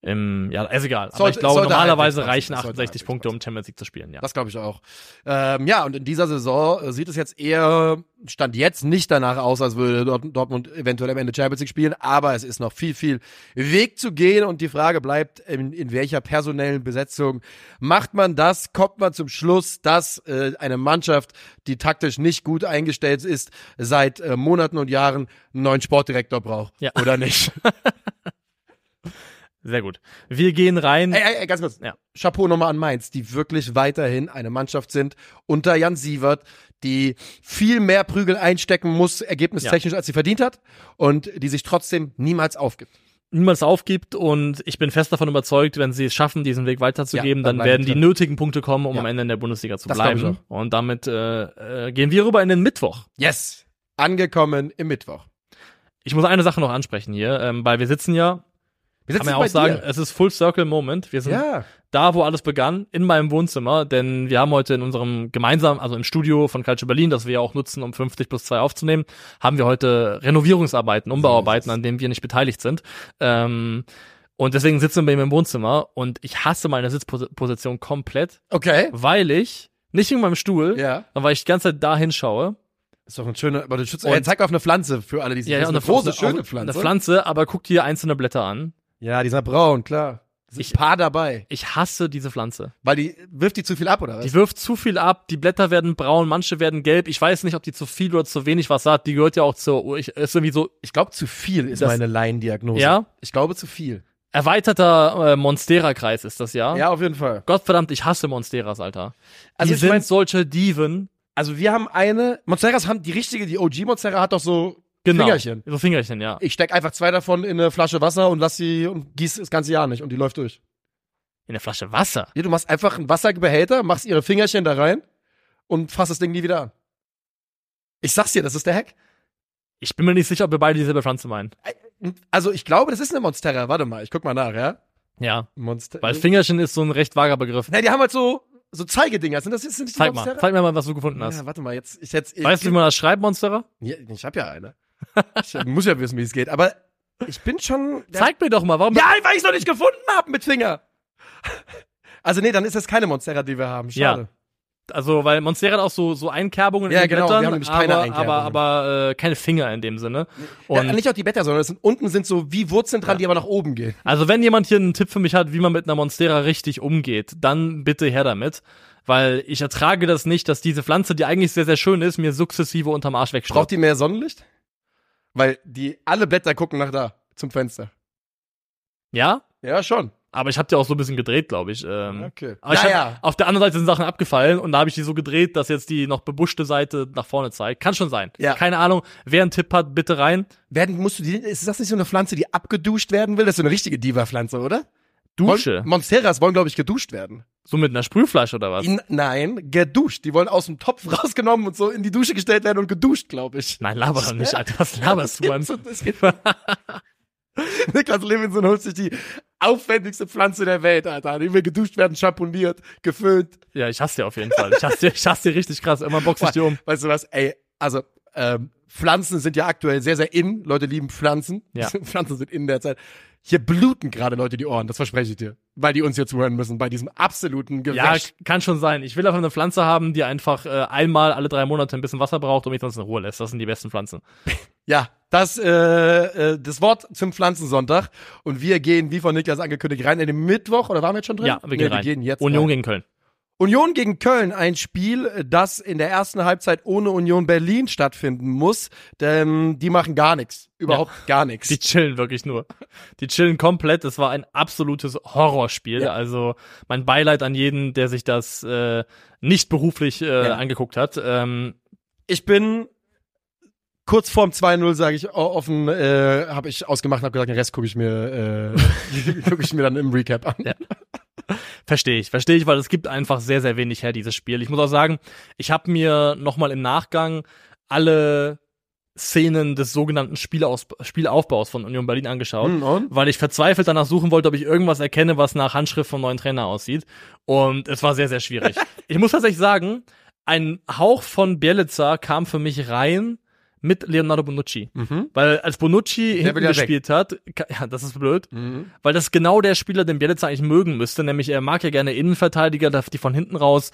Im, ja, ist egal. Aber Sollte- ich glaube, sollte normalerweise reichen passen. Das sollte 68 halbwegs Punkte, um. Champions League zu spielen, ja. das glaube ich auch. Ähm, ja, und in dieser Saison äh, sieht es jetzt eher, stand jetzt nicht danach aus, als würde Dort- Dortmund eventuell am Ende Champions League spielen, aber es ist noch viel, viel Weg zu gehen und die Frage bleibt, in, in welcher personellen Besetzung macht man das? Kommt man zum Schluss, dass äh, eine Mannschaft, die taktisch nicht gut eingestellt ist, seit äh, Monaten und Jahren einen neuen Sportdirektor braucht? Ja. Oder nicht? Sehr gut. Wir gehen rein. Ey, ey, ey, ganz kurz. Ja. Chapeau nochmal an Mainz, die wirklich weiterhin eine Mannschaft sind unter Jan Sievert, die viel mehr Prügel einstecken muss, ergebnistechnisch, als sie verdient hat und die sich trotzdem niemals aufgibt. niemals aufgibt und ich bin fest davon überzeugt, wenn sie es schaffen, diesen Weg weiterzugeben, Ja, dann dann, werden die nötigen Punkte kommen, um Ja. am Ende in der Bundesliga zu Das bleiben. Und damit äh, äh, gehen wir rüber in den Mittwoch. Yes. Angekommen im Mittwoch. Ich muss eine Sache noch ansprechen hier, ähm, weil wir sitzen ja, kann man ja auch sagen, es ist Full Circle Moment. Wir sind Ja. da, wo alles begann, in meinem Wohnzimmer, denn wir haben heute in unserem gemeinsamen, also im Studio von Culture Berlin, das wir ja auch nutzen, um 50 plus 2 aufzunehmen, haben wir heute Renovierungsarbeiten, Umbauarbeiten, an denen wir nicht beteiligt sind. Ähm, und deswegen sitzen wir im Wohnzimmer und ich hasse meine Sitzposition komplett, Okay. weil ich nicht in meinem Stuhl, Ja. sondern weil ich die ganze Zeit da hinschaue. Ist doch ein schöner, aber du schützt, Und- er zeigt auf eine Pflanze für alle, die es Ja, ja, eine große, schöne Pflanze. Eine Pflanze, aber guck dir einzelne Blätter an. Ja, dieser braun, klar. Sind Ich- paar dabei. Ich hasse diese Pflanze. Weil die, wirft die zu viel ab, oder was? Die wirft zu viel ab, die Blätter werden braun, manche werden gelb. Ich weiß nicht, ob die zu viel oder zu wenig Wasser hat. Die gehört ja auch zur, ich, ist irgendwie so ich glaube, zu viel ist Das- meine Laiendiagnose. Ja? Ich glaube, zu viel. erweiterter äh, Monstera-Kreis ist das ja. Ja, auf jeden Fall. Gottverdammt, ich hasse Monsteras, Alter. Also die sind mein- solche Diven. Also wir haben eine, Monsteras haben, die richtige, die OG Monstera hat doch so Genau. Fingerchen. So Fingerchen, ja. Ich steck einfach zwei davon in eine Flasche Wasser und lass sie und gieß das ganze Jahr nicht und die läuft durch. In der Flasche Wasser. Ja, du machst einfach einen Wasserbehälter, machst ihre Fingerchen da rein und fasst das Ding nie wieder an. Ich sag's dir, das ist der Hack. Ich bin mir nicht sicher, ob wir beide dieselbe Pflanze meinen. Also ich glaube, das ist eine Monstera. Warte mal, ich guck mal nach, ja? Ja. Monster. Weil Fingerchen ist so ein recht vager Begriff. Na, die haben halt so so Zeigedinger. Sind das jetzt nicht Zeig mal. Zeig mir mal, was du gefunden hast. Ja, warte mal, jetzt ich jetzt Weißt du, wie man das schreibt, Monstera? Ja, ich hab ja eine. Ich muss ja wissen, wie es geht, aber ich bin schon Zeig mir doch mal, warum. Ja, weil ich noch nicht gefunden habe mit Finger. Also nee, dann ist das keine Monstera, die wir haben. Schade. Also, weil Monstera hat auch so, so Einkerbungen Ja, in den genau, wir Blättern, haben nämlich keine aber, aber, aber äh, keine Finger in dem Sinne. Ja, Und nicht auch die Blätter, sondern es sind, unten sind so wie Wurzeln dran, die aber nach oben gehen. Also wenn jemand hier einen Tipp für mich hat, wie man mit einer Monstera richtig umgeht, dann bitte her damit. Weil ich ertrage das nicht, dass diese Pflanze, die eigentlich sehr, sehr schön ist, mir sukzessive unterm Arsch Braucht wegstirbt. die mehr Sonnenlicht? Weil die alle Blätter gucken nach da, zum Fenster. Ja? Ja, schon. Aber ich habe die auch so ein bisschen gedreht, glaube ich. Ähm, Okay. aber ich naja. hab, auf der anderen Seite sind Sachen abgefallen und da habe ich die so gedreht, dass jetzt die noch bebuschte Seite nach vorne zeigt. Kann schon sein. Ja. Keine Ahnung. Wer einen Tipp hat, bitte rein. Werden, musst du die, ist das nicht so eine Pflanze, die abgeduscht werden will? Das ist so eine richtige Diva-Pflanze, oder? Dusche. Monsteras wollen, glaube ich, geduscht werden. So mit einer Sprühflasche oder was? In, nein, geduscht. Die wollen aus dem Topf rausgenommen und so in die Dusche gestellt werden und geduscht, glaube ich. Nein, laber doch nicht, Alter. Was laberst du, Mann? Niklas Levinson holt sich die aufwendigste Pflanze der Welt, Alter. Die will geduscht werden, schamponiert, geföhnt. Ja, ich hasse die auf jeden Fall. Ich hasse die, ich hasse die richtig krass. Immer box ich die um. Weißt du was, ey, also, ähm, Pflanzen sind ja aktuell sehr, sehr in. Leute lieben Pflanzen. Ja. Pflanzen sind in der Zeit. Hier bluten gerade Leute die Ohren, das verspreche ich dir. Weil die uns hier zuhören müssen, bei diesem absoluten Gewäsch. Ja, kann schon sein. Ich will einfach eine Pflanze haben, die einfach äh, einmal alle drei Monate ein bisschen Wasser braucht und mich sonst in Ruhe lässt. Das sind die besten Pflanzen. Ja, das, äh, äh, das Wort zum Pflanzensonntag. Und wir gehen, wie von Niklas angekündigt, rein in den Mittwoch. Oder waren wir jetzt schon drin? Ja, wir gehen nee, rein. Wir gehen jetzt Union rein. gegen Köln. Union gegen Köln, ein Spiel, das in der ersten Halbzeit ohne Union Berlin stattfinden muss, denn die machen gar nichts. Überhaupt gar nichts. Die chillen wirklich nur. Die chillen komplett. Es war ein absolutes Horrorspiel. Ja. Also mein Beileid an jeden, der sich das äh, nicht beruflich äh, Ja. angeguckt hat. Ähm, Ich bin kurz vorm 2-0, sage ich offen, äh, habe ich ausgemacht und habe gesagt, den Rest gucke ich mir, äh, gucke ich mir dann im Recap an. Ja. Verstehe ich, verstehe ich, weil es gibt einfach sehr, sehr wenig her, dieses Spiel. Ich muss auch sagen, ich habe mir nochmal im Nachgang alle Szenen des sogenannten Spielaus Spielaufbaus von Union Berlin angeschaut, Hm, und? weil ich verzweifelt danach suchen wollte, ob ich irgendwas erkenne, was nach Handschrift vom neuen Trainer aussieht. Und es war sehr, sehr schwierig. ich muss tatsächlich sagen, ein Hauch von Bielitzer kam für mich rein mit Leonardo Bonucci. Mhm. Weil als Bonucci hinten ja weg. gespielt hat, ka- ja, das ist blöd, Mhm. weil das genau der Spieler, den Bielitzer eigentlich mögen müsste, nämlich er mag ja gerne Innenverteidiger, die von hinten raus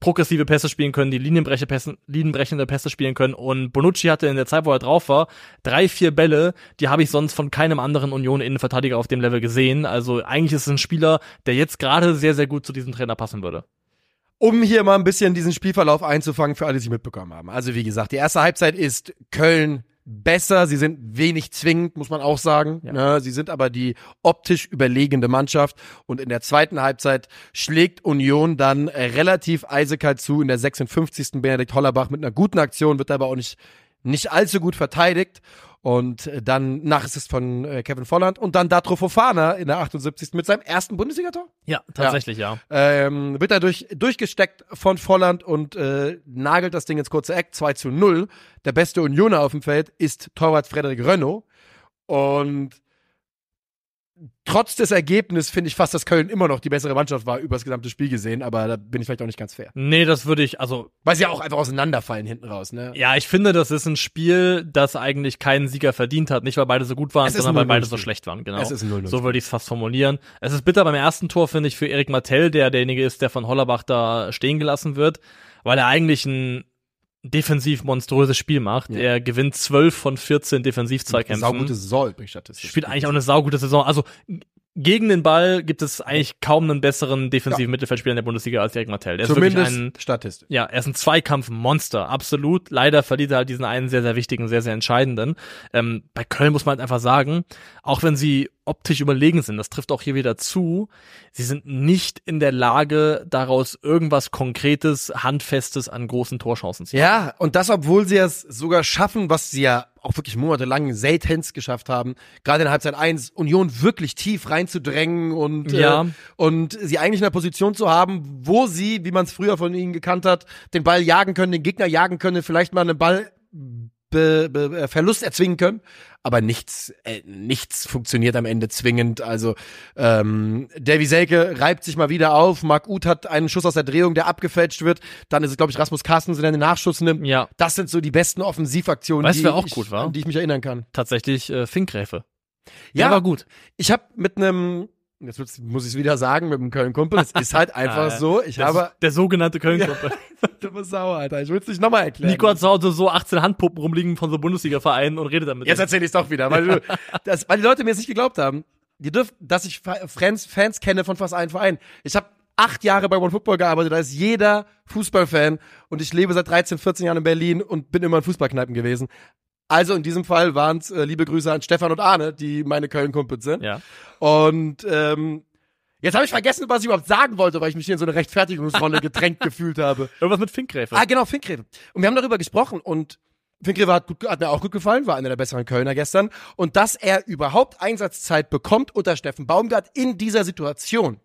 progressive Pässe spielen können, die Linienbreche Pässe, linienbrechende Pässe spielen können und Bonucci hatte in der Zeit, wo er drauf war, drei, vier Bälle, die habe ich sonst von keinem anderen Union-Innenverteidiger auf dem Level gesehen, also eigentlich ist es ein Spieler, der jetzt gerade sehr, sehr gut zu diesem Trainer passen würde. Um hier mal ein bisschen diesen Spielverlauf einzufangen für alle, die es mitbekommen haben. Also wie gesagt, die erste Halbzeit ist Köln besser. Sie sind wenig zwingend, muss man auch sagen. Ja. Ne? Sie sind aber die optisch überlegende Mannschaft. Und in der zweiten Halbzeit schlägt Union dann relativ eisekalt zu. In der 56. Benedikt Hollerbach mit einer guten Aktion, wird aber auch nicht, nicht allzu gut verteidigt. Und äh, dann Nachassist von äh, Kevin Volland und dann Datro Fofana in der 78. mit seinem ersten Bundesligator Ja, tatsächlich, ja. ähm, wird dadurch durchgesteckt von Volland und äh, nagelt das Ding ins kurze Eck 2 zu 0. Der beste Unioner auf dem Feld ist Torwart Frederik Renault. Und trotz des Ergebnisses finde ich fast, dass Köln immer noch die bessere Mannschaft war, über das gesamte Spiel gesehen, aber da bin ich vielleicht auch nicht ganz fair. Nee, das würde ich, also Weil sie ja auch einfach auseinanderfallen hinten raus, ne? Ja, ich finde, das ist ein Spiel, das eigentlich keinen Sieger verdient hat. Nicht, weil beide so gut waren, sondern weil beide 0-0 so schlecht waren. Genau. Es ist ein 0-0 so würde ich es fast formulieren. Es ist bitter beim ersten Tor, finde ich, für Erik Martell, der derjenige ist, der von Hollerbach da stehen gelassen wird, weil er eigentlich ein defensiv monströses Spiel macht. Ja. Er gewinnt 12 von 14 Defensivzweikämpfen. Saugute Saison übrigens statistisch. Spielt eigentlich auch eine saugute Saison. Also gegen den Ball gibt es eigentlich kaum einen besseren defensiven Mittelfeldspieler in der Bundesliga als Erik Martell. Der ist wirklich ein Zumindest statistisch. ja, er ist ein Zweikampfmonster, absolut. Leider verliert er halt diesen einen sehr, sehr wichtigen, sehr, sehr entscheidenden. Ähm, bei Köln muss man halt einfach sagen, auch wenn sie optisch überlegen sind, das trifft auch hier wieder zu, sie sind nicht in der Lage, daraus irgendwas Konkretes, Handfestes an großen Torchancen zu machen. Ja, und das, obwohl sie es sogar schaffen, was sie ja auch wirklich monatelang seltenst geschafft haben, gerade in Halbzeit 1, Union wirklich tief reinzudrängen und, Ja. äh, und sie eigentlich in einer Position zu haben, wo sie, wie man es früher von ihnen gekannt hat, den Ball jagen können, den Gegner jagen können, vielleicht mal einen Ball Be Be äh, Verlust erzwingen können, aber nichts, äh, nichts funktioniert am Ende zwingend. Also ähm, Davy Selke reibt sich mal wieder auf, Marc Uth hat einen Schuss aus der Drehung, der abgefälscht wird, dann ist es, glaube ich, Rasmus Carstensen, der den Nachschuss nimmt. Ja, Das sind so die besten Offensivaktionen, Weißt die, auch ich, gut war? an die ich mich erinnern kann. tatsächlich äh, Finkgräfe. Ja, Der war gut. ich habe mit einem, jetzt muss ich es wieder sagen, mit einem Köln-Kumpel, es ist halt einfach so, ich Der, habe, der sogenannte Köln-Gruppe. dumme Sau, Alter, ich will es nicht nochmal erklären. Nico hat zu Hause so 18 Handpuppen rumliegen von so Bundesliga-Vereinen und redet damit. Jetzt erzähle ich es doch wieder, weil, du, das, weil die Leute mir es nicht geglaubt haben. Die dürfen, dass ich Fa- Fans, Fans kenne von fast allen Vereinen. Ich habe acht Jahre bei One Football gearbeitet, da ist jeder Fußballfan und ich lebe seit 13, 14 Jahren in Berlin und bin immer in Fußballkneipen gewesen. Also in diesem Fall waren es äh, liebe Grüße an Stefan und Arne, die meine Köln-Kumpels sind. ja. Und ähm, jetzt habe ich vergessen, was ich überhaupt sagen wollte, weil ich mich hier in so eine Rechtfertigungsrolle gedrängt gefühlt habe. Irgendwas mit Finkgräfe. Ah, genau, Finkgräfe. Und wir haben darüber gesprochen und Finkgräfe hat, gut, hat mir auch gut gefallen, war einer der besseren Kölner gestern. Und dass er überhaupt Einsatzzeit bekommt unter Steffen Baumgart in dieser Situation,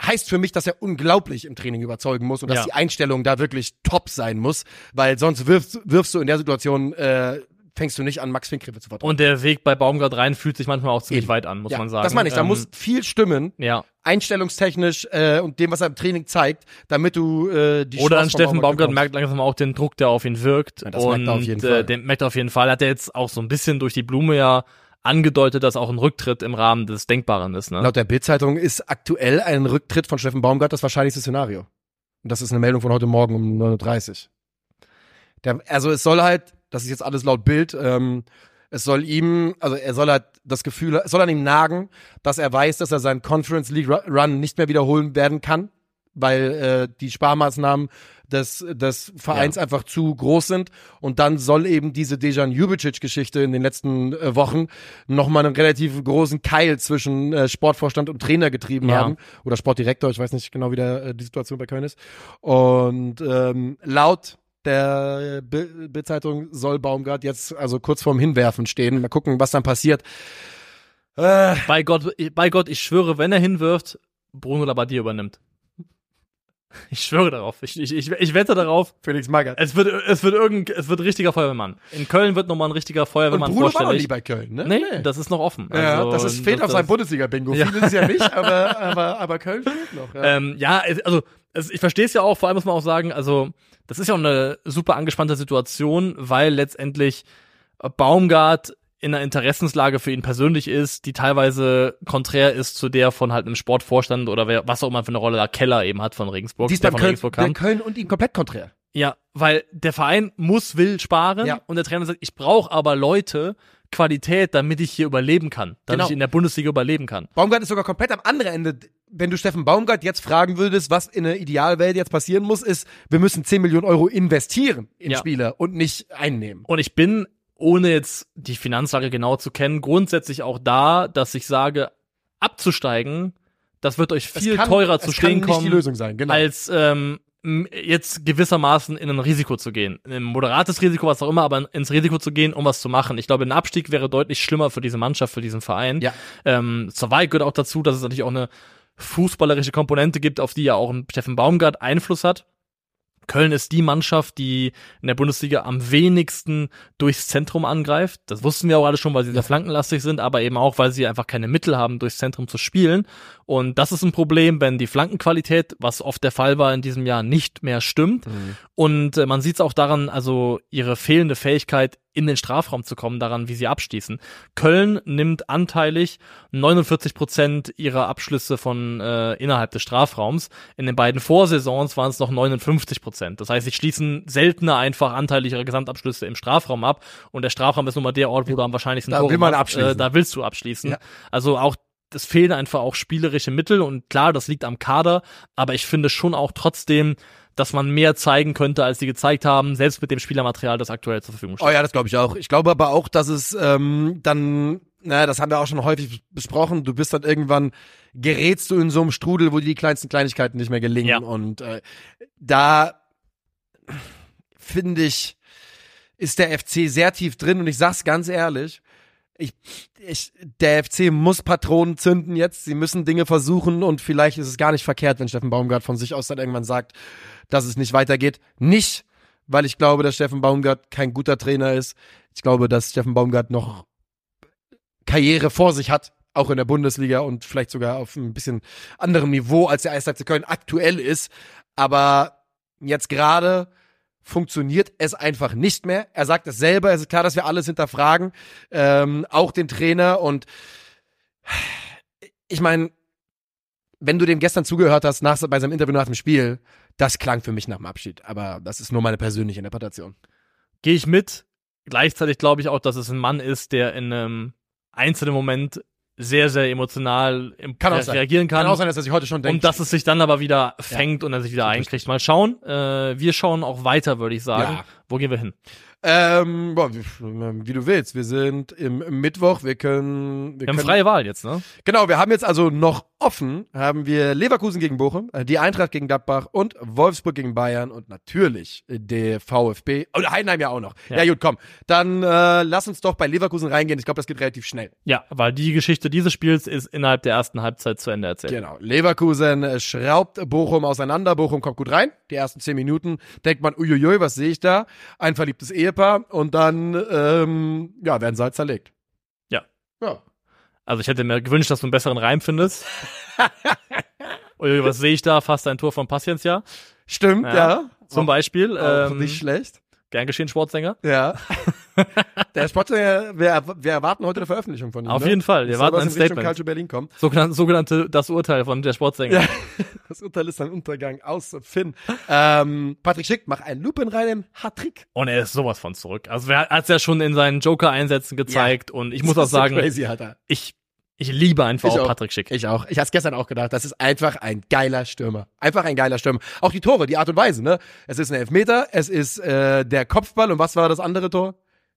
heißt für mich, dass er unglaublich im Training überzeugen muss und dass Ja. die Einstellung da wirklich top sein muss, weil sonst wirfst, wirfst du in der Situation äh, fängst du nicht an, Max Finkrefe zu vertrauen. Und der Weg bei Baumgart rein fühlt sich manchmal auch ziemlich Eben. weit an, muss ja, man sagen. Das meine ich, da Ähm, muss viel stimmen, ja. einstellungstechnisch äh, und dem, was er im Training zeigt, damit du äh, die Oder an Steffen Baumgart bekommst. merkt langsam auch den Druck, der auf ihn wirkt. Ja, das und merkt er auf jeden Äh, Fall. den merkt er auf jeden Fall. Hat er jetzt auch so ein bisschen durch die Blume ja angedeutet, dass auch ein Rücktritt im Rahmen des Denkbaren ist. Ne? Laut der Bildzeitung ist aktuell ein Rücktritt von Steffen Baumgart das wahrscheinlichste Szenario. Und das ist eine Meldung von heute Morgen um 9.30 Uhr. Der, also es soll halt, das ist jetzt alles laut Bild, ähm, es soll ihm, also er soll halt das Gefühl, es soll an ihm nagen, dass er weiß, dass er seinen Conference League Ru- Run nicht mehr wiederholen werden kann, weil äh, die Sparmaßnahmen des, des Vereins Ja. einfach zu groß sind. Und dann soll eben diese Dejan Jubicic-Geschichte in den letzten äh, Wochen nochmal einen relativ großen Keil zwischen äh, Sportvorstand und Trainer getrieben Ja. haben. Oder Sportdirektor, ich weiß nicht genau, wie der, äh, die Situation bei Köln ist. Und ähm, laut der Bi- Bildzeitung soll Baumgart jetzt also kurz vorm Hinwerfen stehen. Mal gucken, was dann passiert. Äh, Bei Gott, bei Gott, ich schwöre, wenn er hinwirft, Bruno Labbadia übernimmt. Ich schwöre darauf. Ich, ich, ich, ich wette darauf. Felix Magath. Es wird, es wird irgend, es wird richtiger Feuerwehrmann. In Köln wird nochmal ein richtiger Und Feuerwehrmann Bruno war noch vorstellig. nie bei Köln, ne? Nee, das ist noch offen. ja, Also, das ist, fehlt auf das- seinem Bundesliga-Bingo. Ja. Viele ist ja nicht, aber, aber, aber Köln fehlt noch. Ja. Ähm, ja, also ich verstehe es ja auch, vor allem muss man auch sagen, also das ist ja auch eine super angespannte Situation, weil letztendlich Baumgart in einer Interessenslage für ihn persönlich ist, die teilweise konträr ist zu der von halt einem Sportvorstand oder wer, was auch immer für eine Rolle da Keller eben hat von Regensburg. Dies der beim von Köln, Regensburg der kam. Köln und ihm komplett konträr. Ja, weil der Verein muss, will sparen Ja. und der Trainer sagt, ich brauche aber Leute, Qualität, damit ich hier überleben kann, damit Genau. ich in der Bundesliga überleben kann. Baumgart ist sogar komplett am anderen Ende. Wenn du Steffen Baumgart jetzt fragen würdest, was in der Idealwelt jetzt passieren muss, ist, wir müssen 10 Millionen Euro investieren in Ja. Spieler und nicht einnehmen. Und ich bin, ohne jetzt die Finanzlage genau zu kennen, grundsätzlich auch da, dass ich sage, abzusteigen, das wird euch viel kann- teurer zu stehen kommen, Lösung sein, genau. als ähm, jetzt gewissermaßen in ein Risiko zu gehen. In ein moderates Risiko, was auch immer, aber ins Risiko zu gehen, um was zu machen. Ich glaube, ein Abstieg wäre deutlich schlimmer für diese Mannschaft, für diesen Verein. Ja. Ähm, Zawai gehört auch dazu, dass es natürlich auch eine fußballerische Komponente gibt, auf die ja auch ein Steffen Baumgart Einfluss hat. Köln ist die Mannschaft, die in der Bundesliga am wenigsten durchs Zentrum angreift. Das wussten wir auch alle schon, weil sie sehr flankenlastig sind, aber eben auch, weil sie einfach keine Mittel haben, durchs Zentrum zu spielen. Und das ist ein Problem, wenn die Flankenqualität, was oft der Fall war in diesem Jahr, nicht mehr stimmt. Und äh, man sieht es auch daran, also ihre fehlende Fähigkeit, in den Strafraum zu kommen, daran, wie sie abschließen. Köln nimmt anteilig 49 Prozent ihrer Abschlüsse von äh, innerhalb des Strafraums. In den beiden Vorsaisons waren es noch 59 Prozent. Das heißt, sie schließen seltener einfach anteilig ihre Gesamtabschlüsse im Strafraum ab. Und der Strafraum ist nun mal der Ort, wo du am wahrscheinlichsten Da Tore will man machst. abschließen. Äh, da willst du abschließen. Ja. Also auch es fehlen einfach auch spielerische Mittel und klar, das liegt am Kader, aber ich finde schon auch trotzdem, dass man mehr zeigen könnte, als sie gezeigt haben, selbst mit dem Spielermaterial, das aktuell zur Verfügung steht. Oh ja, das glaube ich auch. Ich glaube aber auch, dass es ähm, dann, na, das haben wir auch schon häufig besprochen, du bist dann irgendwann, gerätst du in so einem Strudel, wo dir die kleinsten Kleinigkeiten nicht mehr gelingen. Ja. Und äh, da finde ich, ist der FC sehr tief drin und ich sag's ganz ehrlich, ich, ich, der FC muss Patronen zünden jetzt. Sie müssen Dinge versuchen und vielleicht ist es gar nicht verkehrt, wenn Steffen Baumgart von sich aus dann irgendwann sagt, dass es nicht weitergeht. Nicht, weil ich glaube, dass Steffen Baumgart kein guter Trainer ist. Ich glaube, dass Steffen Baumgart noch Karriere vor sich hat, auch in der Bundesliga und vielleicht sogar auf ein bisschen anderem Niveau, als der 1. FC Köln aktuell ist. Aber jetzt gerade funktioniert es einfach nicht mehr. Er sagt es selber, es ist klar, dass wir alles hinterfragen, ähm, auch den Trainer und ich meine, wenn du dem gestern zugehört hast, nach, bei seinem Interview nach dem Spiel, das klang für mich nach dem Abschied, aber das ist nur meine persönliche Interpretation. Gehe ich mit. Gleichzeitig glaube ich auch, dass es ein Mann ist, der in einem einzelnen Moment sehr, sehr emotional im Kann auch re- reagieren kann. Kann auch sein, dass er sich heute schon denkt. und dass es sich dann aber wieder fängt und er sich wieder einkriegt. Mal schauen. Äh, wir schauen auch weiter, würde ich sagen. Ja. Wo gehen wir hin? ähm, boah, wie, wie du willst. Wir sind im, im Mittwoch. Wir können, wir Wir haben können freie Wahl jetzt, ne? Genau, wir haben jetzt also noch offen, haben wir Leverkusen gegen Bochum, äh, die Eintracht gegen Gladbach und Wolfsburg gegen Bayern und natürlich äh, der VfB und Heidenheim ja auch noch. Ja, Ja. gut, komm. Dann äh, lass uns doch bei Leverkusen reingehen. Ich glaube, das geht relativ schnell. Ja, weil die Geschichte dieses Spiels ist innerhalb der ersten Halbzeit zu Ende erzählt. Genau. Leverkusen äh, schraubt Bochum auseinander. Bochum kommt gut rein. Die ersten zehn Minuten denkt man, uiuiui, was sehe ich da? ein verliebtes Ehepaar und dann ähm, ja, werden sie halt zerlegt. Ja. Ja. Also ich hätte mir gewünscht, dass du einen besseren Reim findest. Oder was sehe ich da? Fast ein Tor von Paciencia. Stimmt, Ja. ja. Zum Beispiel. Auch Ähm, nicht schlecht. Gern geschehen, Sportsänger. Ja. Der Sportler, wir, wir erwarten heute eine Veröffentlichung von ihm. Auf ne? jeden Fall, wir erwarten ein Statement. Calcio Berlin kommen. Sogenannte, sogenannte das Urteil von der Sportsänger. Ja. Das Urteil ist ein Untergang aus Finn. Ähm, Patrick Schick macht einen Lupin rein im Hattrick. Und er ist sowas von zurück. Also er hat es ja schon in seinen Joker-Einsätzen gezeigt. Und ich muss auch sagen, crazy, Alter. ich, ich liebe einfach Ich auch auch. Patrick Schick. Ich auch. Ich hatte gestern auch gedacht, das ist einfach ein geiler Stürmer. Einfach ein geiler Stürmer. Auch die Tore, die Art und Weise, ne? Es ist ein Elfmeter, es ist äh, der Kopfball und was war das andere Tor?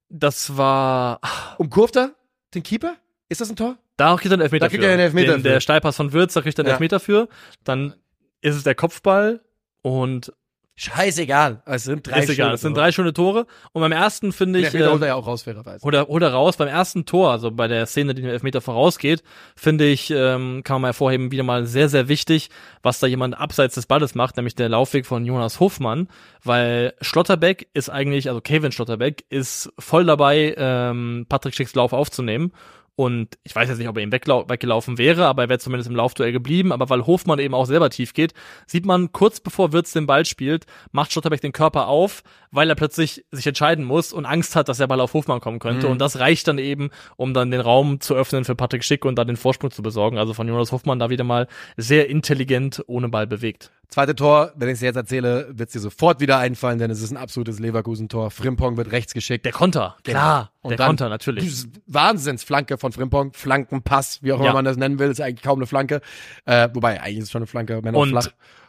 Das war, Umkurvt er den Keeper? Ist das ein Tor? da kriegt er einen Elfmeter Da kriegt für. er einen Elfmeter Den, für. Der Steilpass von Würz, da kriegt er einen Ja. Elfmeter für. Dann ist es der Kopfball und Scheißegal. Es sind drei ist egal. schöne Es sind Tore. drei schöne Tore. Und beim ersten finde ich, holt äh, er ja auch raus, fairerweise. oder, oder raus, beim ersten Tor, also bei der Szene, die dem Elfmeter vorausgeht, finde ich, ähm, kann man mal hervorheben, wieder mal sehr, sehr wichtig, was da jemand abseits des Balles macht, nämlich der Laufweg von Jonas Hofmann, weil Schlotterbeck ist eigentlich, also Kevin Schlotterbeck ist voll dabei, ähm, Patrick Schicks Lauf aufzunehmen. Und ich weiß jetzt nicht, ob er ihm weggelaufen wäre, aber er wäre zumindest im Laufduell geblieben. Aber weil Hofmann eben auch selber tief geht, sieht man kurz bevor Wirtz den Ball spielt, macht Schlotterbeck den Körper auf, weil er plötzlich sich entscheiden muss und Angst hat, dass der Ball auf Hofmann kommen könnte. Mhm. Und das reicht dann eben, um dann den Raum zu öffnen für Patrick Schick und da den Vorsprung zu besorgen. Also von Jonas Hofmann da wieder mal sehr intelligent ohne Ball bewegt. Zweite Tor, wenn ich es jetzt erzähle, wird es dir sofort wieder einfallen, denn es ist ein absolutes Leverkusen-Tor. Frimpong wird rechts geschickt. Der Konter, klar, Und der Konter natürlich. Wahnsinnsflanke von Frimpong, Flankenpass, wie auch immer Ja. man das nennen will, ist eigentlich kaum eine Flanke. Äh, wobei, eigentlich ist es schon eine Flanke, wenn auch flach.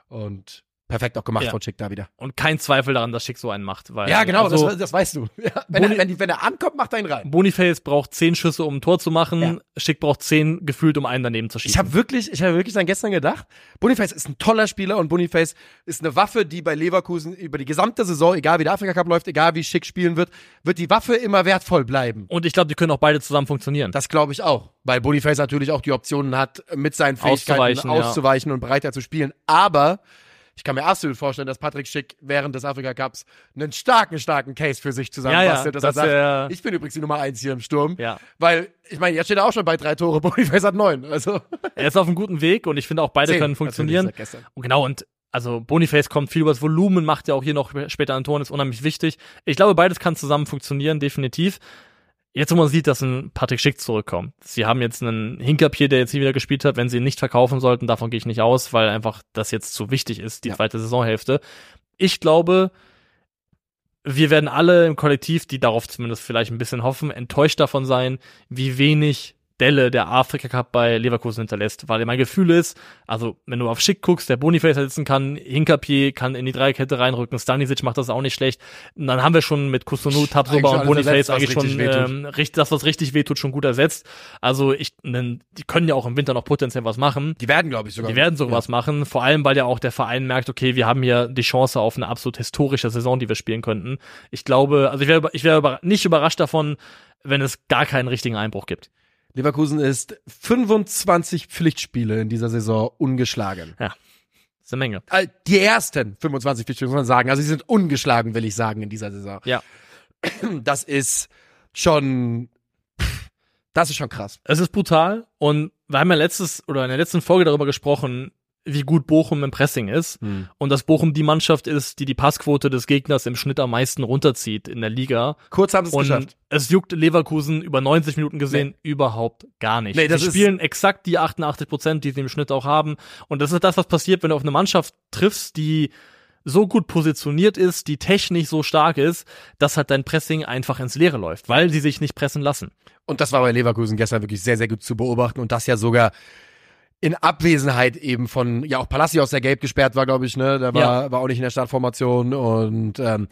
Und perfekt auch gemacht Ja. von Schick da wieder. Und kein Zweifel daran, dass Schick so einen macht. Weil, Ja, genau, also, das, das weißt du. Ja, wenn, Boni- er, wenn, die, wenn er ankommt, macht er ihn rein. Boniface braucht zehn Schüsse, um ein Tor zu machen. Ja. Schick braucht zehn gefühlt, um einen daneben zu schießen. Ich habe wirklich, ich habe wirklich dann gestern gedacht, Boniface ist ein toller Spieler und Boniface ist eine Waffe, die bei Leverkusen über die gesamte Saison, egal wie der Afrika Cup läuft, egal wie Schick spielen wird, wird die Waffe immer wertvoll bleiben. Und ich glaube, die können auch beide zusammen funktionieren. Das glaube ich auch, weil Boniface natürlich auch die Optionen hat, mit seinen Fähigkeiten Auszuweichen, ja. auszuweichen und breiter zu spielen. Aber ich kann mir absolut vorstellen, dass Patrick Schick während des Afrika Cups einen starken, starken Case für sich zusammenbastelt, Ja, ja, dass er dass er- sagt, ich bin übrigens die Nummer eins hier im Sturm. Ja. Weil, ich meine, jetzt steht er auch schon bei drei Tore, Boniface hat neun. Also Er ist auf einem guten Weg und ich finde auch beide Zehn, können natürlich, funktionieren. Und genau, und also Boniface kommt viel übers Volumen, macht ja auch hier noch später an Toren, ist unheimlich wichtig. Ich glaube, beides kann zusammen funktionieren, definitiv. Jetzt, wo man sieht, dass ein Patrick Schick zurückkommt. Sie haben jetzt einen Hinkapier, der jetzt hier wieder gespielt hat. Wenn sie ihn nicht verkaufen sollten, davon gehe ich nicht aus, weil einfach das jetzt zu wichtig ist, die Ja. zweite Saisonhälfte. Ich glaube, wir werden alle im Kollektiv, die darauf zumindest vielleicht ein bisschen hoffen, enttäuscht davon sein, wie wenig Delle der Afrika Cup bei Leverkusen hinterlässt, weil mein Gefühl ist, also wenn du auf Schick guckst, der Boniface sitzen kann, Hinkapier kann in die Dreikette reinrücken, Stanisic macht das auch nicht schlecht. Und dann haben wir schon mit Kusunu, Tabsoba und Boniface was eigentlich schon ähm, richtig, das, was richtig wehtut, schon gut ersetzt. Also ich, nen- die können ja auch im Winter noch potenziell was machen. Die werden, glaube ich, sogar. Die werden sowas machen, vor allem, weil ja auch der Verein merkt, okay, wir haben hier die Chance auf eine absolut historische Saison, die wir spielen könnten. Ich glaube, also ich wäre ich überra- nicht überrascht davon, wenn es gar keinen richtigen Einbruch gibt. Leverkusen ist 25 Pflichtspiele in dieser Saison ungeschlagen. Das ist eine Menge. Äh, Die ersten 25 Pflichtspiele, muss man sagen. Also sie sind ungeschlagen, will ich sagen, in dieser Saison. Ja. Das ist schon, das ist schon krass. Es ist brutal und wir haben ja letztes oder in der letzten Folge darüber gesprochen, wie gut Bochum im Pressing ist und dass Bochum die Mannschaft ist, die die Passquote des Gegners im Schnitt am meisten runterzieht in der Liga. Kurz haben sie es Und geschafft. es juckt Leverkusen über 90 Minuten gesehen überhaupt gar nicht. Nee, das sie spielen exakt die 88 Prozent, die sie im Schnitt auch haben. Und das ist das, was passiert, wenn du auf eine Mannschaft triffst, die so gut positioniert ist, die technisch so stark ist, dass halt dein Pressing einfach ins Leere läuft, weil sie sich nicht pressen lassen. Und das war bei Leverkusen gestern wirklich sehr, sehr gut zu beobachten. Und das ja sogar in Abwesenheit eben von, ja auch Palacios, der gelb gesperrt war, glaube ich, ne? Der war, war auch nicht in der Startformation. Und ähm,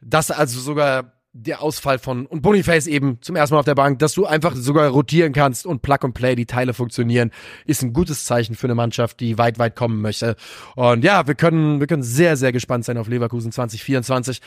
das also sogar der Ausfall von und Boniface eben zum ersten Mal auf der Bank, dass du einfach sogar rotieren kannst und Plug and Play, die Teile funktionieren, ist ein gutes Zeichen für eine Mannschaft, die weit, weit kommen möchte. Und ja, wir können, wir können sehr, sehr gespannt sein auf Leverkusen 2024.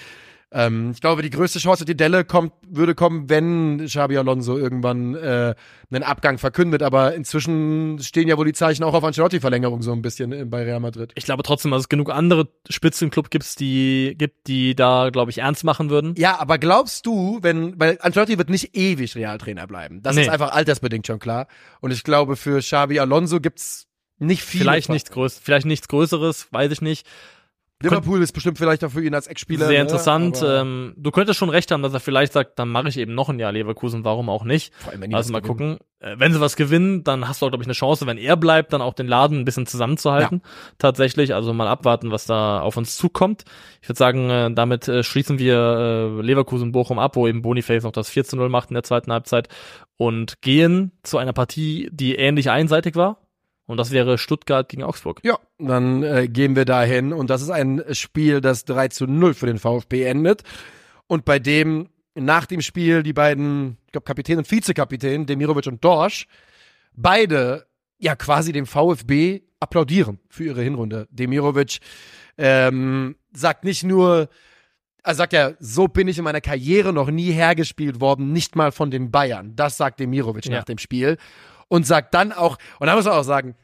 Ähm, ich glaube, die größte Chance, die Delle kommt, würde kommen, wenn Xabi Alonso irgendwann äh, einen Abgang verkündet. Aber inzwischen stehen ja wohl die Zeichen auch auf Ancelotti-Verlängerung so ein bisschen äh, bei Real Madrid. Ich glaube trotzdem, dass es genug andere Spitzenclub gibt's, die gibt, die da, glaube ich, ernst machen würden. Ja, aber glaubst du, wenn, weil Ancelotti wird nicht ewig Realtrainer bleiben. Das Nee. ist einfach altersbedingt schon klar. Und ich glaube, für Xabi Alonso gibt's nicht viel. Vielleicht nichts Größeres, vielleicht nichts Größeres, weiß ich nicht. Liverpool ist bestimmt vielleicht auch für ihn als Ex-Spieler. Sehr ne? interessant. Aber ähm, du könntest schon recht haben, dass er vielleicht sagt, dann mache ich eben noch ein Jahr Leverkusen, warum auch nicht. vor allem, wenn die Also mal gewinnen. gucken. Äh, wenn sie was gewinnen, dann hast du auch, glaube ich, eine Chance, wenn er bleibt, dann auch den Laden ein bisschen zusammenzuhalten. Tatsächlich. Also mal abwarten, was da auf uns zukommt. Ich würde sagen, äh, damit äh, schließen wir äh, Leverkusen Bochum ab, wo eben Boniface noch das 4 zu 0 macht in der zweiten Halbzeit und gehen zu einer Partie, die ähnlich einseitig war. Und das wäre Stuttgart gegen Augsburg. Ja, dann äh, gehen wir dahin und das ist ein Spiel, das 3 zu 0 für den VfB endet und bei dem nach dem Spiel die beiden, ich glaube Kapitän und Vizekapitän, Demirovic und Dorsch, beide ja quasi dem VfB applaudieren für ihre Hinrunde. Demirovic ähm, sagt nicht nur, er sagt ja, so bin ich in meiner Karriere noch nie hergespielt worden, nicht mal von den Bayern. Das sagt Demirovic Ja. nach dem Spiel und sagt dann auch, und da muss man auch sagen,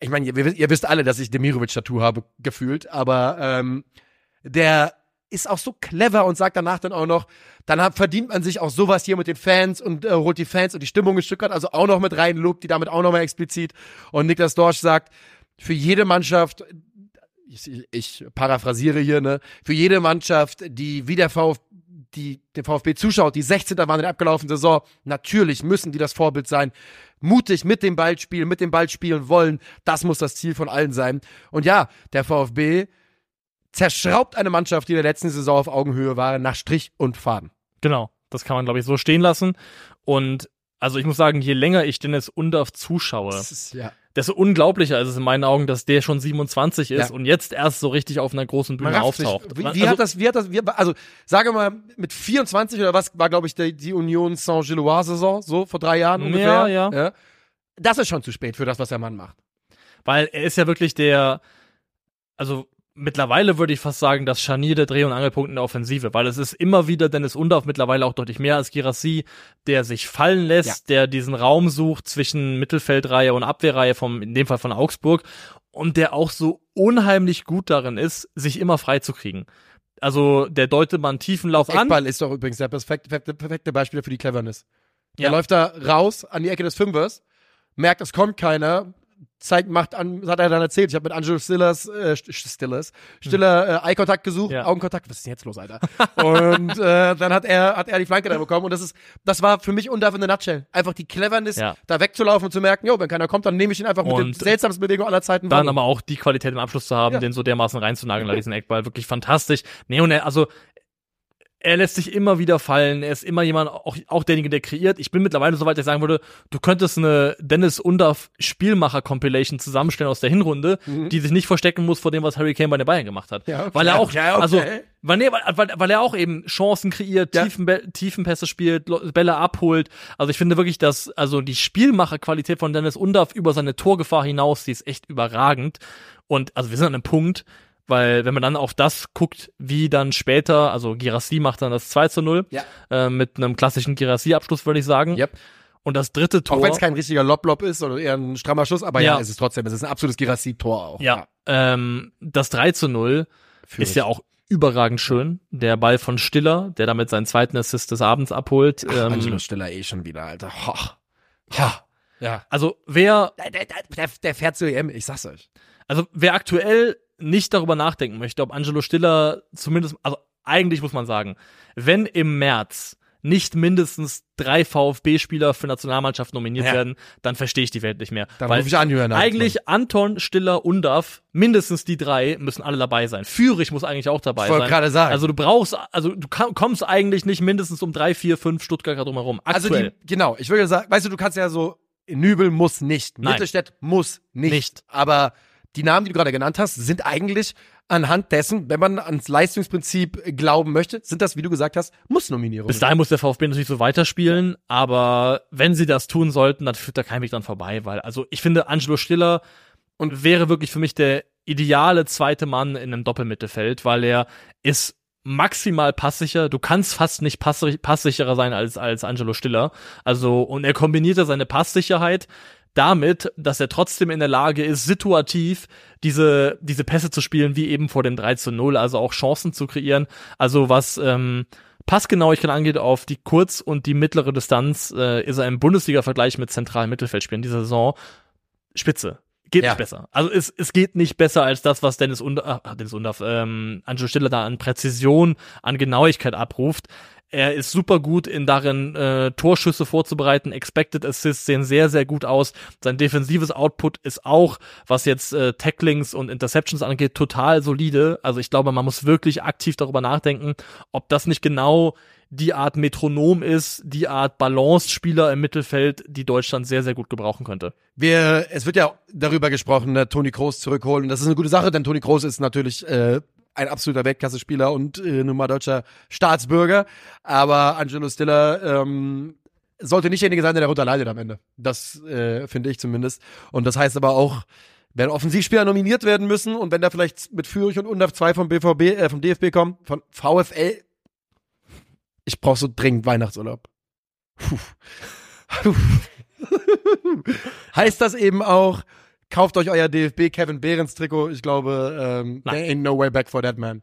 ich meine, ihr, ihr wisst alle, dass ich Demirovic-Tattoo habe, gefühlt, aber ähm, der ist auch so clever und sagt danach dann auch noch, dann hat, verdient man sich auch sowas hier mit den Fans und äh, holt die Fans und die Stimmung ein Stück weit also auch noch mit rein, lobt die damit auch noch mal explizit. Und Niklas Dorsch sagt, für jede Mannschaft, ich, ich paraphrasiere hier, ne, für jede Mannschaft, die wie der VfB die dem VfB zuschaut, die 16. waren in der abgelaufenen Saison, natürlich müssen die das Vorbild sein. Mutig mit dem Ball spielen, mit dem Ball spielen wollen, das muss das Ziel von allen sein. Und ja, der VfB zerschraubt eine Mannschaft, die in der letzten Saison auf Augenhöhe war, nach Strich und Faden. Genau. Das kann man, glaube ich, so stehen lassen. Und also ich muss sagen, je länger ich Dennis Undorf zuschaue, ist, ja. Desto unglaublicher ist es in meinen Augen, dass der schon 27 ist Ja. und jetzt erst so richtig auf einer großen Bühne Man auftaucht. Wie, wie also, hat das, wie hat das, wie, also, sage mal, mit 24 oder was war, glaube ich, die, die Union Saint-Gilloise-Saison, so vor drei Jahren ungefähr. Ja, ja. Das ist schon zu spät für das, was der Mann macht. weil er ist ja wirklich der, also mittlerweile würde ich fast sagen, das Scharnier der Dreh- und Angelpunkt in der Offensive, weil es ist immer wieder Dennis Undorf mittlerweile auch deutlich mehr als Girassi, der sich fallen lässt, der diesen Raum sucht zwischen Mittelfeldreihe und Abwehrreihe vom, in dem Fall von Augsburg und der auch so unheimlich gut darin ist, sich immer frei zu kriegen. Also der deutet mal einen tiefen Lauf an. Eckball ist doch übrigens der perfekte, perfekte, perfekte Beispiel für die Cleverness. Der Ja. läuft da raus an die Ecke des Fünfers, merkt, es kommt keiner, zeigt, macht an, das hat er dann erzählt. Ich habe mit Angelo Stillers, äh, St- Stillers, Stiller äh, Eye-Kontakt gesucht, Ja. Augenkontakt, was ist denn jetzt los, Alter? und äh, dann hat er, hat er die Flanke da bekommen und das ist, das war für mich Undorf in der Nutshell. Einfach die Cleverness, Ja. da wegzulaufen und zu merken, jo, wenn keiner kommt, dann nehme ich ihn einfach mit den Und seltsamsten Bewegungen aller Zeiten. dann wahr. aber auch die Qualität im Abschluss zu haben, Ja. den so dermaßen reinzunageln, diesen Eckball, wirklich fantastisch. Nee, und er, also, er lässt sich immer wieder fallen, er ist immer jemand, auch, auch derjenige, der kreiert. Ich bin mittlerweile so weit, dass ich sagen würde, du könntest eine Dennis Undorf Spielmacher-Compilation zusammenstellen aus der Hinrunde, die sich nicht verstecken muss vor dem, was Harry Kane bei den Bayern gemacht hat. Mhm. Ja, okay. Weil er auch, Ja, okay. also, weil, nee, weil, weil, er auch eben Chancen kreiert, Ja. tiefen, Tiefenpässe spielt, Bälle abholt. Also ich finde wirklich, dass also die Spielmacherqualität von Dennis Undorf über seine Torgefahr hinaus, die ist echt überragend. Und also wir sind an einem Punkt, weil wenn man dann auf das guckt, wie dann später, also Girassi macht dann das 2 zu 0 Ja. äh, mit einem klassischen Girassi-Abschluss, würde ich sagen. Yep. Und das dritte Tor. Auch wenn es kein richtiger Lob-Lob ist oder eher ein strammer Schuss, aber ja, Ja. es ist trotzdem, es ist ein absolutes Girassi-Tor auch. ja, ähm, das 3 zu 0 Für ist ja auch überragend schön. Der Ball von Stiller, der damit seinen zweiten Assist des Abends abholt. ähm, Angelo Stiller eh schon wieder, Alter. Ho. Ja. Ja. also wer, Der, der, der, der fährt zur EM, ich sag's euch. also wer aktuell nicht darüber nachdenken möchte, ob Angelo Stiller zumindest, also eigentlich muss man sagen, wenn im März nicht mindestens drei VfB-Spieler für Nationalmannschaft nominiert Ja. werden, dann verstehe ich die Welt nicht mehr. Dann Weil ich an, Julian. eigentlich Anton, Stiller, Undaf, mindestens die drei müssen alle dabei sein. Führig muss eigentlich auch dabei Ich wollte sein. gerade sagen. Also du brauchst, also du kommst eigentlich nicht mindestens um drei, vier, fünf Stuttgarter drumherum. Also Aktuell. die, genau, ich würde sagen, weißt du, du kannst ja so, Nübel muss nicht, Nein. Mittelstädt muss nicht. Nicht. Aber die Namen, die du gerade genannt hast, sind eigentlich anhand dessen, wenn man ans Leistungsprinzip glauben möchte, sind das, wie du gesagt hast, Muss-Nominierungen. Bis dahin muss der VfB natürlich so weiterspielen, aber wenn sie das tun sollten, dann führt da kein Weg dran vorbei, weil, also ich finde, Angelo Stiller und wäre wirklich für mich der ideale zweite Mann in einem Doppelmittelfeld, weil er ist maximal passsicher. Du kannst fast nicht pass passsicherer sein als, als Angelo Stiller. Also, und er kombinierte seine Passsicherheit damit, dass er trotzdem in der Lage ist, situativ diese, diese Pässe zu spielen, wie eben vor dem 3 zu 0, also auch Chancen zu kreieren. Also was ähm, Passgenauigkeit angeht auf die kurz- und die mittlere Distanz, äh, ist er im Bundesliga-Vergleich mit zentralen Mittelfeldspielen dieser Saison spitze. Geht Ja. nicht besser. Also es, es geht nicht besser als das, was Dennis Under, äh, Dennis Undorf, ähm, Angelo Stiller da an Präzision, an Genauigkeit abruft. Er ist super gut in darin, äh, Torschüsse vorzubereiten. Expected Assists sehen sehr, sehr gut aus. Sein defensives Output ist auch, was jetzt äh, Tacklings und Interceptions angeht, total solide. Also ich glaube, man muss wirklich aktiv darüber nachdenken, ob das nicht genau die Art Metronom ist, die Art Balance-Spieler im Mittelfeld, die Deutschland sehr, sehr gut gebrauchen könnte. Wir, es wird ja darüber gesprochen, ne, Toni Kroos zurückholen. Das ist eine gute Sache, denn Toni Kroos ist natürlich äh, ein absoluter Weltklasse-Spieler und äh, nun mal deutscher Staatsbürger. Aber Angelo Stiller ähm, sollte nicht derjenige sein, der darunter leidet am Ende. Das äh, finde ich zumindest. Und das heißt aber auch, wenn Offensivspieler nominiert werden müssen und wenn da vielleicht mit Fürich und Undaf 2 vom BVB, äh, vom DFB kommen, von VfL, ich brauche so dringend Weihnachtsurlaub. Puh. Heißt das eben auch, kauft euch euer DFB Kevin Behrens Trikot. Ich glaube, ähm, Nein. there ain't no way back for that man.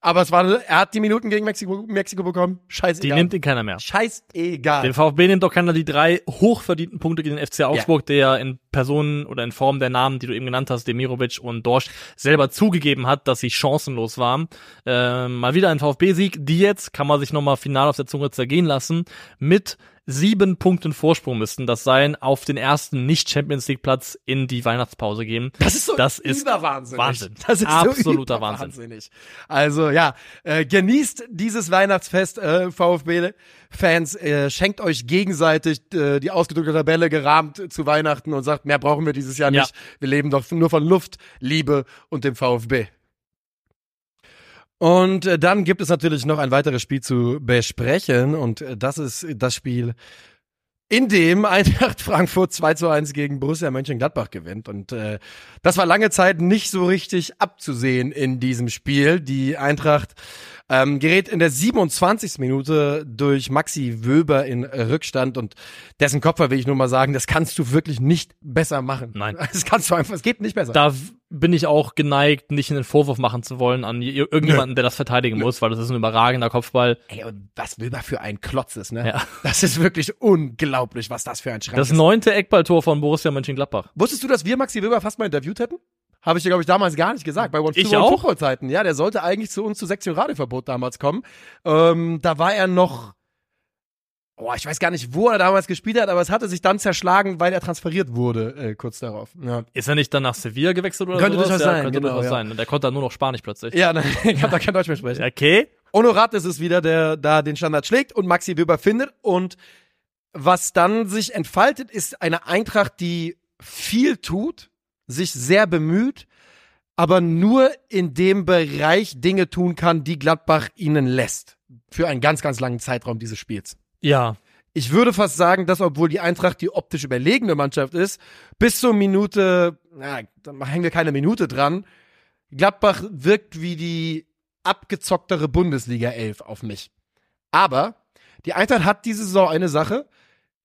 Aber es war, er hat die Minuten gegen Mexiko, Mexiko bekommen. Die Scheißegal. nimmt ihn keiner mehr. Scheißegal. Den VfB nimmt doch keiner die drei hochverdienten Punkte gegen den FC Augsburg, der in Personen oder in Form der Namen, die du eben genannt hast, Demirovic und Dorsch, selber zugegeben hat, dass sie chancenlos waren. Ähm, mal wieder ein VfB-Sieg. Die jetzt kann man sich nochmal final auf der Zunge zergehen lassen. Mit sieben Punkten Vorsprung müssten das sein auf den ersten Nicht-Champions League-Platz in die Weihnachtspause gehen. Das ist so Das ist überwahnsinnig. Wahnsinn. Das ist Absoluter so Wahnsinn. überwahnsinnig. Also ja, äh, genießt dieses Weihnachtsfest, äh, VfB-Fans. Äh, schenkt euch gegenseitig äh, die ausgedrückte Tabelle gerahmt zu Weihnachten und sagt, mehr brauchen wir dieses Jahr Ja. nicht. Wir leben doch nur von Luft, Liebe und dem VfB. Und äh, dann gibt es natürlich noch ein weiteres Spiel zu besprechen und äh, das ist das Spiel, in dem Eintracht Frankfurt 2 zu 1 gegen Borussia Mönchengladbach gewinnt. Und äh, das war lange Zeit nicht so richtig abzusehen in diesem Spiel. Die Eintracht ähm, gerät in der 27. Minute durch Maxi Wöber in Rückstand und dessen Kopfer will ich nur mal sagen, das kannst du wirklich nicht besser machen. Nein. Das kannst du einfach, es geht nicht besser. Da bin ich auch geneigt, nicht einen Vorwurf machen zu wollen an je- irgendjemanden, der das verteidigen muss, weil das ist ein überragender Kopfball. Ey, und was Wöber für ein Klotz ist, ne? Ja. Das ist wirklich unglaublich, was das für ein Schrank Das ist. neunte Eckballtor von Borussia Mönchengladbach. Wusstest du, dass wir Maxi Weber fast mal interviewt hätten? Habe ich dir, glaube ich, damals gar nicht gesagt. Bei One Ich One auch? Zeiten. Ja, der sollte eigentlich zu uns zu Sektion Radioverbot damals kommen. Ähm, da war er noch, oh, ich weiß gar nicht, wo er damals gespielt hat, aber es hatte sich dann zerschlagen, weil er transferiert wurde, äh, kurz darauf. Ja, Ist er nicht dann nach Sevilla gewechselt oder Könnte durchaus ja, sein, Könnte genau, durchaus ja. sein. Der konnte dann nur noch Spanisch plötzlich. ja nein, ich habe da kein Deutsch mehr sprechen. Okay. Honorat ist es wieder, der da den Standard schlägt und Maxi Weber findet. Und was dann sich entfaltet, ist eine Eintracht, die viel tut, sich sehr bemüht, aber nur in dem Bereich Dinge tun kann, die Gladbach ihnen lässt. Für einen ganz, ganz langen Zeitraum dieses Spiels. Ja. Ich würde fast sagen, dass obwohl die Eintracht die optisch überlegene Mannschaft ist, bis zur Minute, na, da hängen wir keine Minute dran, Gladbach wirkt wie die abgezocktere Bundesliga 11 auf mich. Aber die Eintracht hat diese Saison eine Sache,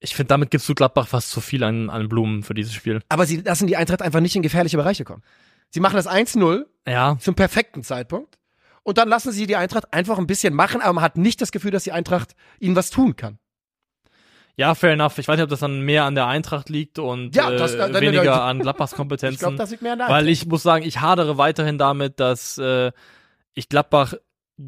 Ich finde, damit gibst du Gladbach fast zu viel an, an Blumen für dieses Spiel. aber sie lassen die Eintracht einfach nicht in gefährliche Bereiche kommen. Sie machen das 1-0 Ja. zum perfekten Zeitpunkt und dann lassen sie die Eintracht einfach ein bisschen machen, aber man hat nicht das Gefühl, dass die Eintracht ihnen was tun kann. Ja, fair enough. Ich weiß nicht, ob das dann mehr an der Eintracht liegt und Ja, das- äh, dann- weniger an Gladbachs Ich Kompetenzen. glaube, das liegt mehr an der Weil ich muss sagen, ich hadere weiterhin damit, dass äh, ich Gladbach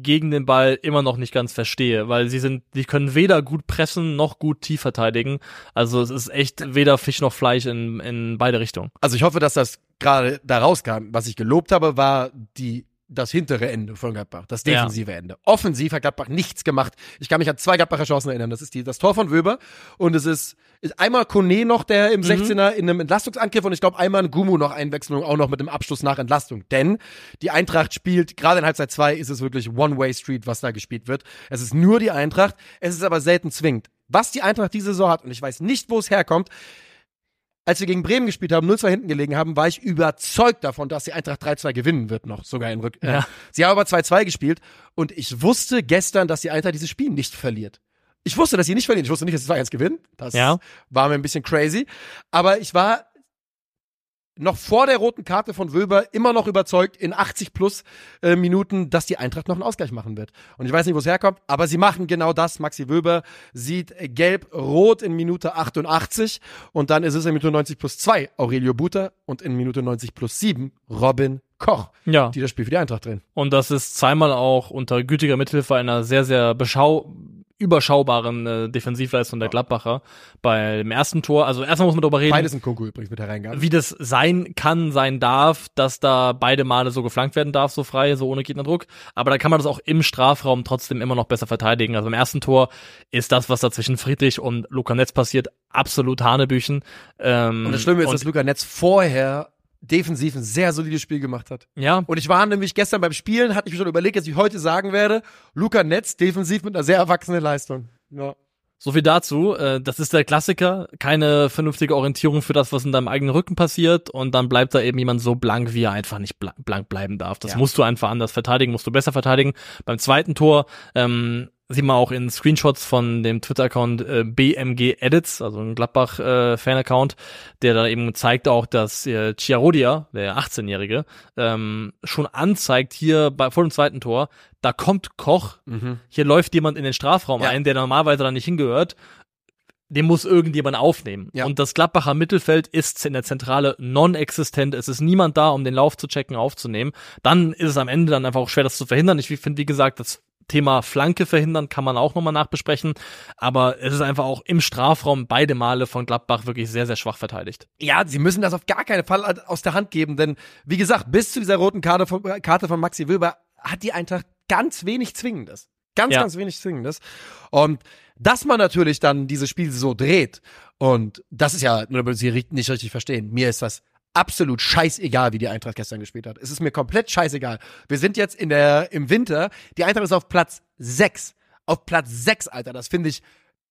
gegen den Ball immer noch nicht ganz verstehe, weil sie sind, die können weder gut pressen noch gut tief verteidigen. Also es ist echt weder Fisch noch Fleisch in, in beide Richtungen. Also ich hoffe, dass das gerade da rauskam. Was ich gelobt habe, war die das hintere Ende von Gladbach, das Ja. defensive Ende. Offensiv hat Gladbach nichts gemacht. Ich kann mich an zwei Gladbacher Chancen erinnern. Das ist die, das Tor von Wöber und es ist, ist einmal Kone noch, der im 16er in einem Entlastungsangriff und ich glaube einmal ein Gumu noch Einwechslung, auch noch mit dem Abschluss nach Entlastung. Denn die Eintracht spielt, gerade in Halbzeit zwei ist es wirklich One-Way-Street, was da gespielt wird. Es ist nur die Eintracht, es ist aber selten zwingend. Was die Eintracht diese Saison hat, und ich weiß nicht, wo es herkommt, als wir gegen Bremen gespielt haben, 0-2 hinten gelegen haben, war ich überzeugt davon, dass die Eintracht 3-2 gewinnen wird noch, sogar in Rück. Äh, Ja. Sie haben aber 2-2 gespielt und ich wusste gestern, dass die Eintracht dieses Spiel nicht verliert. Ich wusste, dass sie nicht verlieren. Ich wusste nicht, dass sie 2-1 gewinnen. Das Ja. war mir ein bisschen crazy. Aber ich war noch vor der roten Karte von Wöber immer noch überzeugt in 80 plus äh, Minuten, dass die Eintracht noch einen Ausgleich machen wird. Und ich weiß nicht, wo es herkommt, aber sie machen genau das. Maxi Wöber sieht gelb-rot in Minute 88 und dann ist es in Minute 90 plus 2 Aurelio Buter und in Minute 90 plus 7 Robin Koch, Ja. die das Spiel für die Eintracht drehen. Und das ist zweimal auch unter gütiger Mithilfe einer sehr, sehr beschau überschaubaren äh, Defensivleistung der Gladbacher. Beim ersten Tor, also erstmal muss man darüber reden, Beides in Kunku übrigens mit hereingegangen. wie das sein kann, sein darf, dass da beide Male so geflankt werden darf, so frei, so ohne Gegnerdruck. Aber da kann man das auch im Strafraum trotzdem immer noch besser verteidigen. Also im ersten Tor ist das, was da zwischen Friedrich und Luca Netz passiert, absolut Hanebüchen. Ähm, Und das Schlimme ist, dass Luca Netz vorher defensiv ein sehr solides Spiel gemacht hat. ja, Und ich war nämlich gestern beim Spielen, hatte ich mir schon überlegt, dass ich heute sagen werde, Luca Netz defensiv mit einer sehr erwachsenen Leistung. Ja. So viel dazu. Äh, das ist der Klassiker. Keine vernünftige Orientierung für das, was in deinem eigenen Rücken passiert. Und dann bleibt da eben jemand so blank, wie er einfach nicht bla- blank bleiben darf. Das Ja. musst musst du einfach anders verteidigen, musst du besser verteidigen. Beim zweiten Tor ähm, sieht man auch in Screenshots von dem Twitter-Account äh, BMG Edits, also ein Gladbach-Fan-Account, der da eben zeigt auch, dass äh, Chiarodia, der 18-Jährige, ähm, schon anzeigt hier bei, vor dem zweiten Tor, da kommt Koch, hier läuft jemand in den Strafraum Ja. ein, der normalerweise da nicht hingehört. Den muss irgendjemand aufnehmen. Ja. Und das Gladbacher Mittelfeld ist in der Zentrale non-existent. Es ist niemand da, um den Lauf zu checken, aufzunehmen. Dann ist es am Ende dann einfach auch schwer, das zu verhindern. Ich finde, wie gesagt, das Thema Flanke verhindern kann man auch nochmal nachbesprechen. Aber es ist einfach auch im Strafraum beide Male von Gladbach wirklich sehr, sehr schwach verteidigt. ja, sie müssen das auf gar keinen Fall aus der Hand geben, denn wie gesagt, bis zu dieser roten Karte von, Karte von Maxi Wilber hat die Eintracht ganz wenig Zwingendes. Ganz, Ja. ganz wenig Zwingendes. Und dass man natürlich dann dieses Spiel so dreht, und das ist ja, nur Sie nicht richtig verstehen, mir ist das absolut scheißegal, wie die Eintracht gestern gespielt hat. Es ist mir komplett scheißegal. Wir sind jetzt in der, im Winter, die Eintracht ist auf Platz 6. Auf Platz 6, Alter. Das finde ich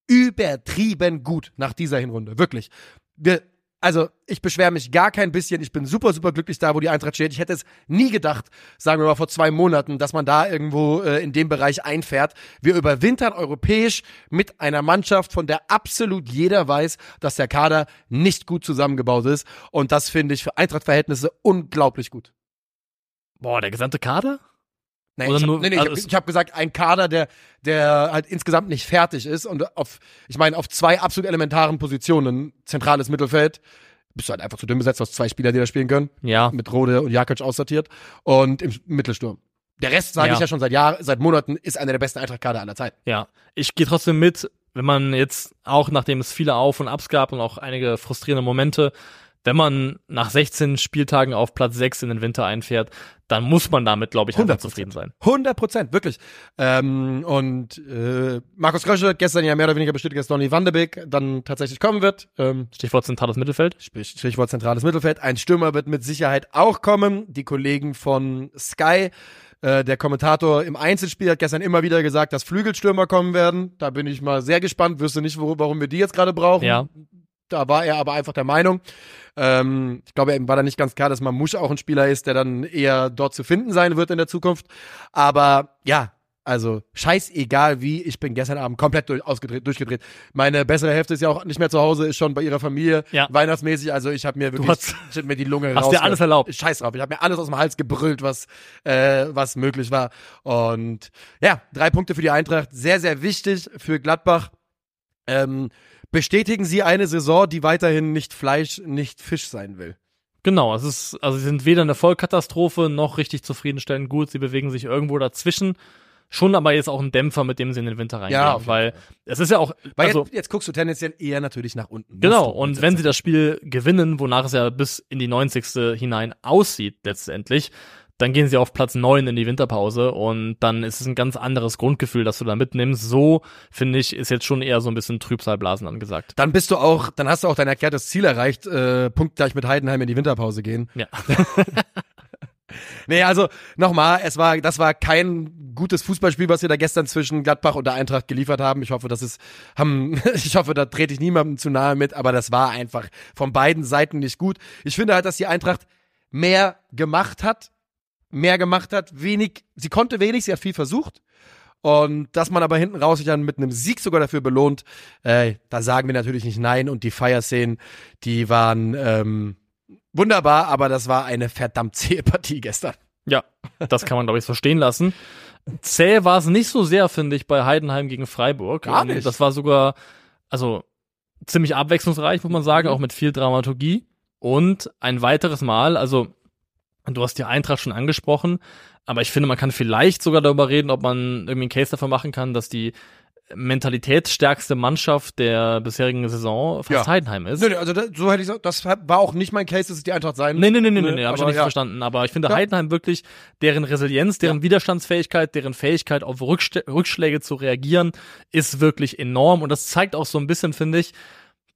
übertrieben gut nach dieser Hinrunde. Wirklich. Wir, also, ich beschwere mich gar kein bisschen. Ich bin super, super glücklich da, wo die Eintracht steht. Ich hätte es nie gedacht, sagen wir mal vor zwei Monaten, dass man da irgendwo äh, in dem Bereich einfährt. Wir überwintern europäisch mit einer Mannschaft, von der absolut jeder weiß, dass der Kader nicht gut zusammengebaut ist. Und das finde ich für Eintracht-Verhältnisse unglaublich gut. Boah, der gesamte Kader? Nee, Oder ich habe nee, nee, also hab, hab gesagt, ein Kader, der, der halt insgesamt nicht fertig ist und auf, ich meine, auf zwei absolut elementaren Positionen, zentrales Mittelfeld, bist du halt einfach zu dünn besetzt, hast zwei Spieler, die da spielen können, Ja. mit Rode und Jakic aussortiert und im Mittelsturm. Der Rest, sage Ja. ich ja schon seit Jahren, seit Monaten, ist einer der besten Eintracht-Kader aller Zeiten. Ja, ich gehe trotzdem mit, wenn man jetzt auch, nachdem es viele Auf- und Abs gab und auch einige frustrierende Momente, wenn man nach 16 Spieltagen auf Platz 6 in den Winter einfährt, dann muss man damit, glaube ich, einfach 100%. zufrieden sein. 100 Prozent, wirklich. Ähm, und äh, Markus Krösche hat gestern ja mehr oder weniger bestätigt, dass Donny van de Beek dann tatsächlich kommen wird. Ähm, Stichwort zentrales Mittelfeld. Stichwort zentrales Mittelfeld. Ein Stürmer wird mit Sicherheit auch kommen. Die Kollegen von Sky, äh, der Kommentator im Einzelspiel hat gestern immer wieder gesagt, dass Flügelstürmer kommen werden. Da bin ich mal sehr gespannt. Wüsste nicht, warum wir die jetzt gerade brauchen. Ja. Da war er aber einfach der Meinung. Ähm, ich glaube, ihm war da nicht ganz klar, dass Mamouche auch ein Spieler ist, der dann eher dort zu finden sein wird in der Zukunft. Aber ja, also scheißegal wie, ich bin gestern Abend komplett durch, ausgedreht, durchgedreht. Meine bessere Hälfte ist ja auch nicht mehr zu Hause, ist schon bei ihrer Familie Ja. weihnachtsmäßig. Also ich habe mir wirklich, hast- ich hab mir die Lunge hast dir alles erlaubt. Scheiß drauf, ich habe mir alles aus dem Hals gebrüllt, was äh, was möglich war. Und ja, drei Punkte für die Eintracht, sehr sehr wichtig für Gladbach. Ähm, bestätigen Sie eine Saison, die weiterhin nicht Fleisch, nicht Fisch sein will. Genau, es ist, also sie sind weder eine Vollkatastrophe noch richtig zufriedenstellend gut. Sie bewegen sich irgendwo dazwischen. Schon aber jetzt auch ein Dämpfer, mit dem sie in den Winter reingehen. Ja, weil es ist ja auch, Weil also, jetzt, jetzt guckst du tendenziell eher natürlich nach unten. Genau, und wenn sie das Spiel gewinnen, wonach es ja bis in die 90. hinein aussieht letztendlich, dann gehen sie auf Platz 9 in die Winterpause und dann ist es ein ganz anderes Grundgefühl, das du da mitnimmst. So, finde ich, ist jetzt schon eher so ein bisschen Trübsalblasen angesagt. Dann bist du auch, dann hast du auch dein erklärtes Ziel erreicht, äh, punktgleich mit Heidenheim in die Winterpause gehen. Ja. Nee, also nochmal, es war, das war kein gutes Fußballspiel, was wir da gestern zwischen Gladbach und der Eintracht geliefert haben. Ich hoffe, das ist, haben, ich hoffe, da trete ich niemandem zu nahe mit, aber das war einfach von beiden Seiten nicht gut. Ich finde halt, dass die Eintracht mehr gemacht hat, mehr gemacht hat, wenig, sie konnte wenig, sie hat viel versucht. Und dass man aber hinten raus sich dann mit einem Sieg sogar dafür belohnt, äh, da sagen wir natürlich nicht nein. Und die Feierszenen, die waren ähm, wunderbar, aber das war eine verdammt zähe Partie gestern. Ja, das kann man, glaube ich, so stehen lassen. Zäh war es nicht so sehr, finde ich, bei Heidenheim gegen Freiburg. Gar Ähm, nicht. Das war sogar, also ziemlich abwechslungsreich, muss man sagen, Mhm. auch mit viel Dramaturgie. Und ein weiteres Mal, also du hast die Eintracht schon angesprochen, aber ich finde, man kann vielleicht sogar darüber reden, ob man irgendwie einen Case dafür machen kann, dass die mentalitätsstärkste Mannschaft der bisherigen Saison fast Ja. Heidenheim ist. Nee, nee, also das, so hätte ich das war auch nicht mein Case, dass es die Eintracht sein Nee, nee, nee, nee, nee, Nee, nee hab ich nicht ja. verstanden. Aber ich finde Ja. Heidenheim wirklich, deren Resilienz, deren Widerstandsfähigkeit, deren Fähigkeit auf Rückste Rückschläge zu reagieren, ist wirklich enorm. Und das zeigt auch so ein bisschen, finde ich,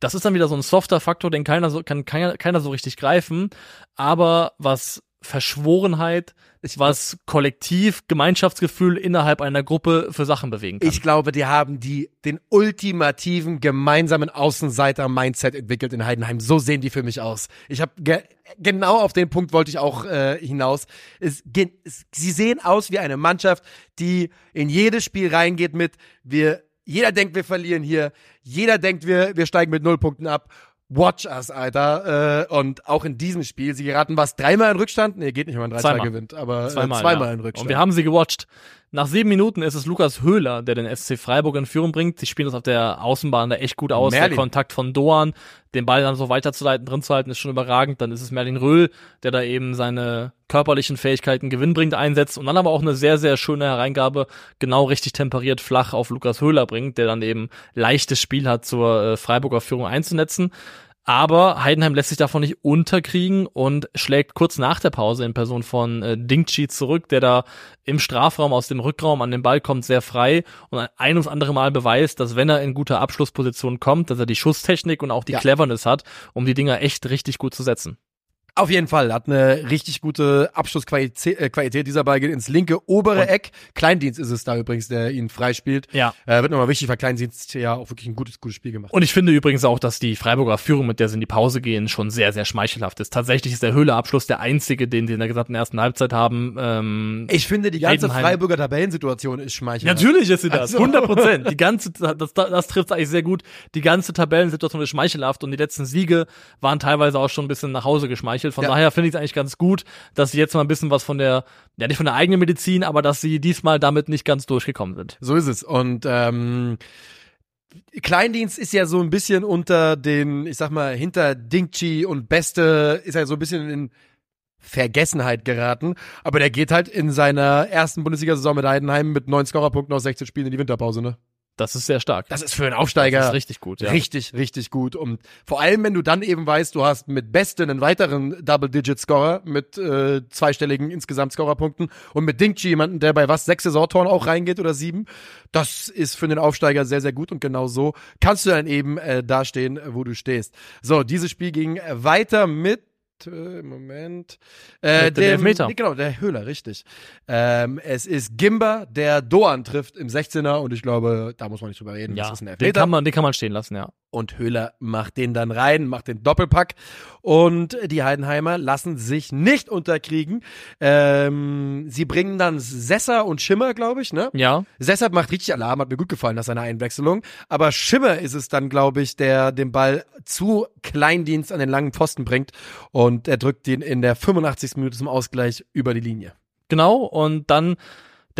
das ist dann wieder so ein softer Faktor, den keiner so, kann keiner, keiner so richtig greifen. Aber was Verschworenheit, was Kollektiv, Gemeinschaftsgefühl innerhalb einer Gruppe für Sachen bewegen kann. Ich glaube, die haben die den ultimativen gemeinsamen Außenseiter-Mindset entwickelt in Heidenheim. So sehen die für mich aus. Ich habe ge genau auf den Punkt wollte ich auch äh, hinaus. Es, es, sie sehen aus wie eine Mannschaft, die in jedes Spiel reingeht mit wir. Jeder denkt, wir verlieren hier. Jeder denkt, wir wir steigen mit null Punkten ab. Watch us, Alter. Äh, und auch in diesem Spiel, sie geraten was dreimal in Rückstand. Nee, geht nicht, wenn man 3-2 Zweimal. gewinnt, aber zweimal, Zweimal, äh, zweimal ja. in Rückstand. Und wir haben sie gewatcht. Nach sieben Minuten ist es Lukas Höhler, der den SC Freiburg in Führung bringt. Sie spielen das auf der Außenbahn da echt gut aus. Merlin. Der Kontakt von Doan, den Ball dann so weiterzuleiten, drin zu halten, ist schon überragend. Dann ist es Merlin Röhl, der da eben seine körperlichen Fähigkeiten gewinnbringend einsetzt und dann aber auch eine sehr, sehr schöne Hereingabe genau richtig temperiert flach auf Lukas Höhler bringt, der dann eben leichtes Spiel hat, zur äh, Freiburger Führung einzunetzen. Aber Heidenheim lässt sich davon nicht unterkriegen und schlägt kurz nach der Pause in Person von äh, Dingchi zurück, der da im Strafraum aus dem Rückraum an den Ball kommt, sehr frei und ein ums andere Mal beweist, dass wenn er in guter Abschlussposition kommt, dass er die Schusstechnik und auch die Ja. Cleverness hat, um die Dinger echt richtig gut zu setzen. Auf jeden Fall, hat eine richtig gute Abschlussqualität. Äh. Dieser Ball geht ins linke obere Eck. Kleindienst ist es da übrigens, der ihn freispielt. Ja. Äh, wird nochmal wichtig, weil Kleindienst ja auch wirklich ein gutes, gutes Spiel gemacht. Und ich finde übrigens auch, dass die Freiburger Führung, mit der sie in die Pause gehen, schon sehr, sehr schmeichelhaft ist. Tatsächlich ist der Höhleabschluss der einzige, den sie in der gesamten ersten Halbzeit haben. Ähm, Ich finde, die ganze Heidenheim- Freiburger Tabellensituation ist schmeichelhaft. Natürlich ist sie das, Also- 100 Prozent. Die ganze, das, das trifft eigentlich sehr gut. Die ganze Tabellensituation ist schmeichelhaft und die letzten Siege waren teilweise auch schon ein bisschen nach Hause geschmeichelt. Von Ja. daher finde ich es eigentlich ganz gut, dass sie jetzt mal ein bisschen was von der, ja nicht von der eigenen Medizin, aber dass sie diesmal damit nicht ganz durchgekommen sind. So ist es. Und ähm, Kleindienst ist ja so ein bisschen unter den, ich sag mal, hinter Dingchi und Beste ist ja so ein bisschen in Vergessenheit geraten. Aber der geht halt in seiner ersten Bundesliga-Saison mit Heidenheim mit neun Scorerpunkten aus 16 Spielen in die Winterpause, ne? Das ist sehr stark. Das ist für einen Aufsteiger Das ist richtig gut, ja. richtig, richtig gut. Und vor allem, wenn du dann eben weißt, du hast mit Beste einen weiteren Double-Digit-Scorer mit äh, zweistelligen insgesamt Scorerpunkten und mit Dingchi jemanden, der bei was sechs Saisontoren auch reingeht oder sieben. Das ist für den Aufsteiger sehr, sehr gut und genau so kannst du dann eben äh, dastehen, wo du stehst. So, dieses Spiel ging weiter mit äh, Moment. Äh, Mit dem Elfmeter. nee, Genau, der Höhler, richtig. Ähm, es ist Gimba, der Doan trifft im 16er und ich glaube, da muss man nicht drüber reden. Ja, das ist ein den Elfmeter kann man, den kann man stehen lassen, ja. Und Höhler macht den dann rein, macht den Doppelpack und die Heidenheimer lassen sich nicht unterkriegen. Ähm, sie bringen dann Sesser und Schimmer, glaube ich, ne? Ja, Sesser macht richtig Alarm, hat mir gut gefallen nach seiner Einwechslung. Aber Schimmer ist es dann, glaube ich, der den Ball zu Kleindienst an den langen Pfosten bringt und er drückt ihn in der 85. Minute zum Ausgleich über die Linie. genau. Und dann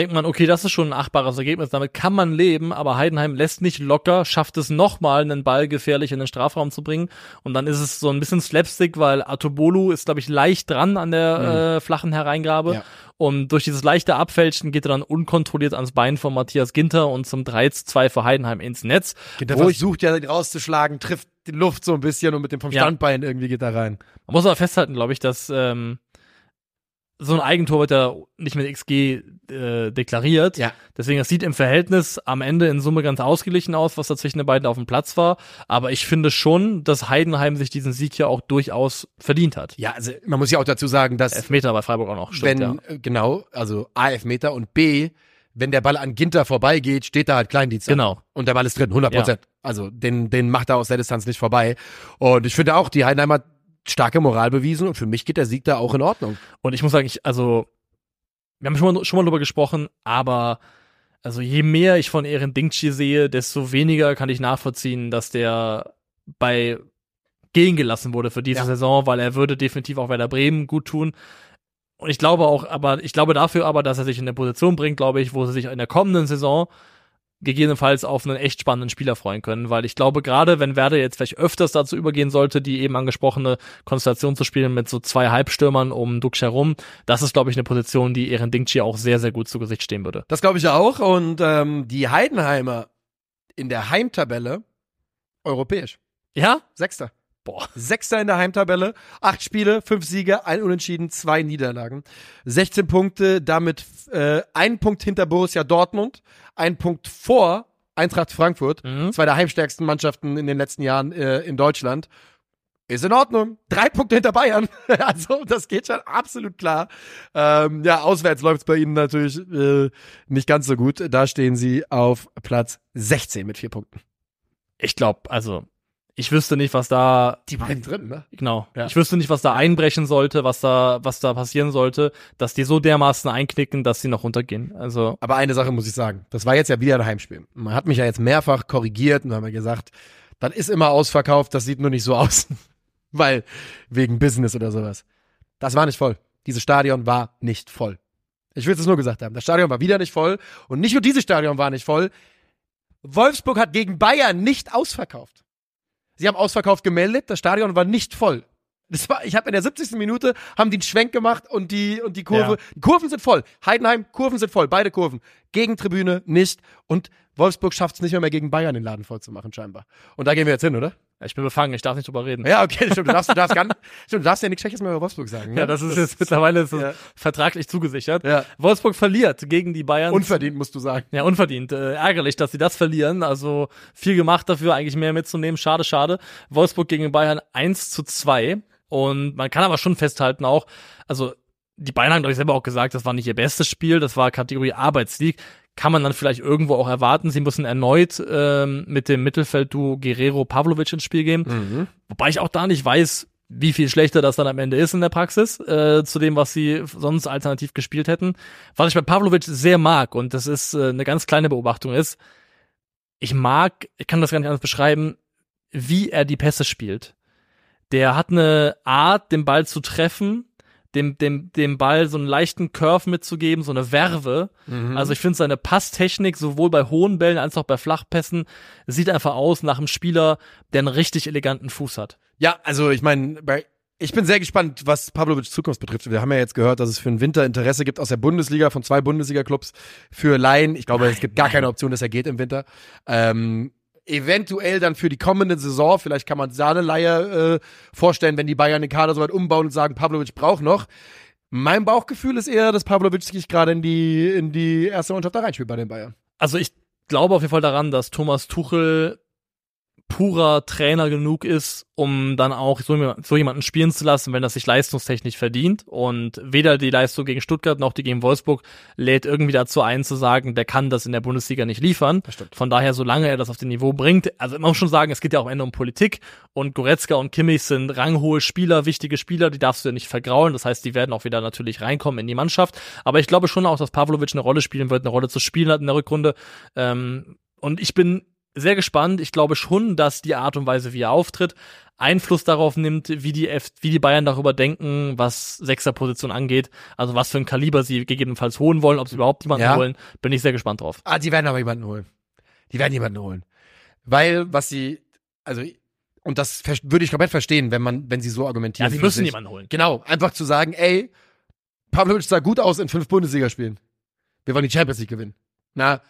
denkt man, okay, das ist schon ein achtbares Ergebnis, damit kann man leben, aber Heidenheim lässt nicht locker, schafft es nochmal, einen Ball gefährlich in den Strafraum zu bringen. Und dann ist es so ein bisschen Slapstick, weil Atobolu ist, glaube ich, leicht dran an der äh, flachen Hereingabe. Ja. Und durch dieses leichte Abfälschen geht er dann unkontrolliert ans Bein von Matthias Ginter und zum 3-2 für Heidenheim ins Netz. Wo ich, versucht ja, rauszuschlagen, trifft die Luft so ein bisschen und mit dem vom Ja. Standbein irgendwie geht er rein. man muss aber festhalten, glaube ich, dass ähm, so ein Eigentor wird ja nicht mit XG äh, deklariert. Ja. Deswegen, das sieht im Verhältnis am Ende in Summe ganz ausgeglichen aus, was da zwischen den beiden auf dem Platz war. Aber ich finde schon, dass Heidenheim sich diesen Sieg ja auch durchaus verdient hat. Ja, also man muss ja auch dazu sagen, dass Elfmeter bei Freiburg auch noch. Stimmt, wenn, ja. äh, genau, also A, Elfmeter und B, wenn der Ball an Ginter vorbeigeht, steht da halt Kleindienst. Genau. Und der Ball ist drin, 100 Prozent. Also den, den macht er aus der Distanz nicht vorbei. Und ich finde auch, die Heidenheimer starke Moral bewiesen und für mich geht der Sieg da auch in Ordnung. Und ich muss sagen, ich, also, wir haben schon mal, schon mal drüber gesprochen, aber also je mehr ich von Ehren Dingchi sehe, desto weniger kann ich nachvollziehen, dass der bei gehen gelassen wurde für diese Ja. Saison, weil er würde definitiv auch Werder Bremen gut tun. Und ich glaube auch, aber ich glaube dafür aber, dass er sich in eine Position bringt, glaube ich, wo sie sich in der kommenden Saison gegebenenfalls auf einen echt spannenden Spieler freuen können, weil ich glaube, gerade wenn Werder jetzt vielleicht öfters dazu übergehen sollte, die eben angesprochene Konstellation zu spielen mit so zwei Halbstürmern um Dux herum, das ist, glaube ich, eine Position, die Ehren Dingchi auch sehr, sehr gut zu Gesicht stehen würde. Das glaube ich auch. Und ähm, die Heidenheimer in der Heimtabelle europäisch. Ja? Sechster. Boah. Sechster in der Heimtabelle. Acht Spiele, fünf Siege, ein Unentschieden, zwei Niederlagen. 16 Punkte, damit äh, ein Punkt hinter Borussia Dortmund, ein Punkt vor Eintracht Frankfurt, Mhm. zwei der heimstärksten Mannschaften in den letzten Jahren äh, in Deutschland. Ist in Ordnung. Drei Punkte hinter Bayern. also, das geht schon absolut klar. Ähm, ja, auswärts läuft es bei ihnen natürlich äh, nicht ganz so gut. Da stehen sie auf Platz 16 mit vier Punkten. Ich glaube, also, ich wüsste nicht, was da Die beiden drin, ne? Genau. Ja. Ich wüsste nicht, was da einbrechen sollte, was da, was da passieren sollte, dass die so dermaßen einknicken, dass sie noch runtergehen. Also, Aber eine Sache muss ich sagen. Das war jetzt ja wieder ein Heimspiel. Man hat mich ja jetzt mehrfach korrigiert und haben mir gesagt, das ist immer ausverkauft, das sieht nur nicht so aus. Weil, wegen Business oder sowas. Das war nicht voll. Dieses Stadion war nicht voll. Ich will es nur gesagt haben. Das Stadion war wieder nicht voll. Und nicht nur dieses Stadion war nicht voll. Wolfsburg hat gegen Bayern nicht ausverkauft. Sie haben ausverkauft gemeldet, das Stadion war nicht voll. Das war, ich habe in der 70. Minute haben die einen Schwenk gemacht und die und die Kurve, Ja. die Kurven sind voll. Heidenheim, Kurven sind voll, beide Kurven. Gegentribüne nicht und Wolfsburg schafft es nicht mehr, mehr gegen Bayern den Laden voll zu machen scheinbar. Und da gehen wir jetzt hin, oder? Ich bin befangen, ich darf nicht drüber reden. Ja, okay, stimmt. Du darfst, du darfst, gar, nicht- stimmt, du darfst ja nichts Schlechtes mehr über Wolfsburg sagen. ne? Ja, das ist jetzt mittlerweile ist Ja. vertraglich zugesichert. Ja. Wolfsburg verliert gegen die Bayern. unverdient, musst du sagen. Ja, unverdient. Äh, ärgerlich, dass sie das verlieren. Also viel gemacht dafür, eigentlich mehr mitzunehmen. Schade, schade. Wolfsburg gegen Bayern 1 zu 2. Und man kann aber schon festhalten auch, also die Bayern haben, glaube ich, selber auch gesagt, das war nicht ihr bestes Spiel, das war Kategorie Arbeitsleague. Kann man dann vielleicht irgendwo auch erwarten. Sie müssen erneut ähm, mit dem Mittelfeldduo Guerrero Pavlovic ins Spiel gehen. Wobei ich auch da nicht weiß, wie viel schlechter das dann am Ende ist in der Praxis, äh, zu dem, was sie sonst alternativ gespielt hätten. Was ich bei Pavlovic sehr mag, und das ist äh, eine ganz kleine Beobachtung ist, ich mag, ich kann das gar nicht anders beschreiben, wie er die Pässe spielt. Der hat eine Art, den Ball zu treffen, dem, dem, dem Ball so einen leichten Curve mitzugeben, so eine Werve. Also ich finde seine Passtechnik sowohl bei hohen Bällen als auch bei Flachpässen sieht einfach aus nach einem Spieler, der einen richtig eleganten Fuß hat. Ja, also ich meine, bei ich bin sehr gespannt, was Pavlovic Zukunft betrifft. Wir haben ja jetzt gehört, dass es für den Winter Interesse gibt aus der Bundesliga von zwei Bundesliga-Clubs für Laien. Ich glaube, es gibt gar keine Option, dass er geht im Winter. Ähm, eventuell dann für die kommende Saison, vielleicht kann man Leihe äh, vorstellen, wenn die Bayern den Kader soweit umbauen und sagen, Pavlovic braucht noch. Mein Bauchgefühl ist eher, dass Pavlovic sich gerade in die, in die erste Mannschaft da reinspielt bei den Bayern. Also ich glaube auf jeden Fall daran, dass Thomas Tuchel purer Trainer genug ist, um dann auch so, so jemanden spielen zu lassen, wenn das sich leistungstechnisch verdient. Und weder die Leistung gegen Stuttgart noch die gegen Wolfsburg lädt irgendwie dazu ein, zu sagen, der kann das in der Bundesliga nicht liefern. Von daher, solange er das auf den Niveau bringt, also man muss schon sagen, es geht ja auch am Ende um Politik und Goretzka und Kimmich sind ranghohe Spieler, wichtige Spieler, die darfst du ja nicht vergraulen. Das heißt, die werden auch wieder natürlich reinkommen in die Mannschaft. Aber ich glaube schon auch, dass Pavlovic eine Rolle spielen wird, eine Rolle zu spielen hat in der Rückrunde. Ähm, und ich bin sehr gespannt. Ich glaube schon, dass die Art und Weise, wie er auftritt, Einfluss darauf nimmt, wie die, F wie die Bayern darüber denken, was Sechserposition angeht. Also was für ein Kaliber sie gegebenenfalls holen wollen, ob sie überhaupt jemanden Ja. holen, bin ich sehr gespannt drauf. Ah, die werden aber jemanden holen. Die werden jemanden holen. Weil, was sie, also, und das würde ich komplett verstehen, wenn man, wenn sie so argumentieren. Ja, sie müssen jemanden holen. Genau, einfach zu sagen, ey, Pavlovic sah gut aus in fünf Bundesligaspielen. Wir wollen die Champions League gewinnen. Na,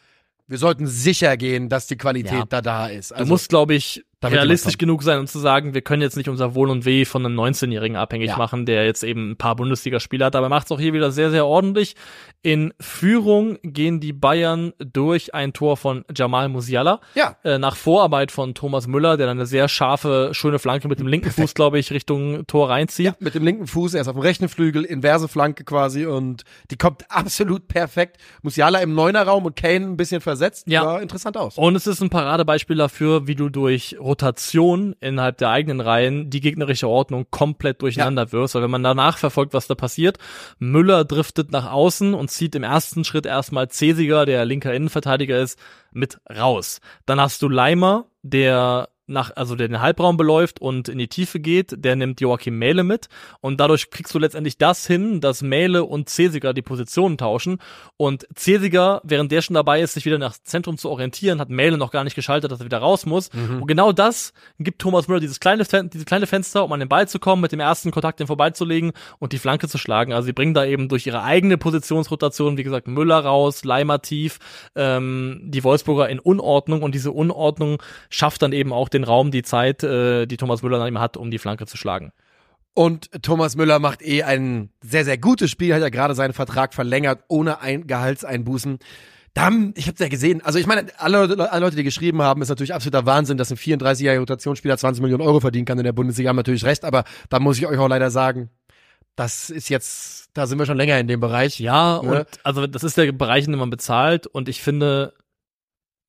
wir sollten sicher gehen, dass die Qualität Ja. da da ist. Du Also, musst, glaube ich, Da wird realistisch genug sein, um zu sagen, wir können jetzt nicht unser Wohl und Weh von einem 19-Jährigen abhängig Ja. machen, der jetzt eben ein paar Bundesligaspiele hat. Aber macht es auch hier wieder sehr, sehr ordentlich. In Führung gehen die Bayern durch ein Tor von Jamal Musiala. Ja. Äh, nach Vorarbeit von Thomas Müller, der dann eine sehr scharfe, schöne Flanke mit dem linken Fuß, glaube ich, Richtung Tor reinzieht. Ja, mit dem linken Fuß, er ist auf dem rechten Flügel, inverse Flanke quasi und die kommt absolut perfekt. Musiala im Neunerraum und Kane ein bisschen versetzt. Ja. Sah interessant aus. Und es ist ein Paradebeispiel dafür, wie du durch Rotation innerhalb der eigenen Reihen die gegnerische Ordnung komplett durcheinander wirst. Weil wenn man danach verfolgt, was da passiert, Müller driftet nach außen und zieht im ersten Schritt erstmal Cesiger, der linker Innenverteidiger ist, mit raus. Dann hast du Leimer, der nach, also der den Halbraum beläuft und in die Tiefe geht, der nimmt Joachim Mähle mit. Und dadurch kriegst du letztendlich das hin, dass Mähle und Cesiger die Positionen tauschen. Und Cesiger, während der schon dabei ist, sich wieder nach Zentrum zu orientieren, hat Mähle noch gar nicht geschaltet, dass er wieder raus muss. Und genau das gibt Thomas Müller dieses kleine, Fen- diese kleine Fenster, um an den Ball zu kommen, mit dem ersten Kontakt den vorbeizulegen und die Flanke zu schlagen. Also sie bringen da eben durch ihre eigene Positionsrotation, wie gesagt, Müller raus, Leimer tief, ähm, die Wolfsburger in Unordnung. Und diese Unordnung schafft dann eben auch den Raum, die Zeit, äh, die Thomas Müller dann eben hat, um die Flanke zu schlagen. Und Thomas Müller macht eh ein sehr, sehr gutes Spiel, hat ja gerade seinen Vertrag verlängert, ohne ein Gehaltseinbußen. Da haben, ich habe ja gesehen, also ich meine, alle, alle Leute, die geschrieben haben, ist natürlich absoluter Wahnsinn, dass ein 34-jähriger Rotationsspieler 20 Millionen Euro verdienen kann in der Bundesliga, haben natürlich recht, aber da muss ich euch auch leider sagen, das ist jetzt, da sind wir schon länger in dem Bereich. Ja, Ne? und also das ist der Bereich, in dem man bezahlt und ich finde,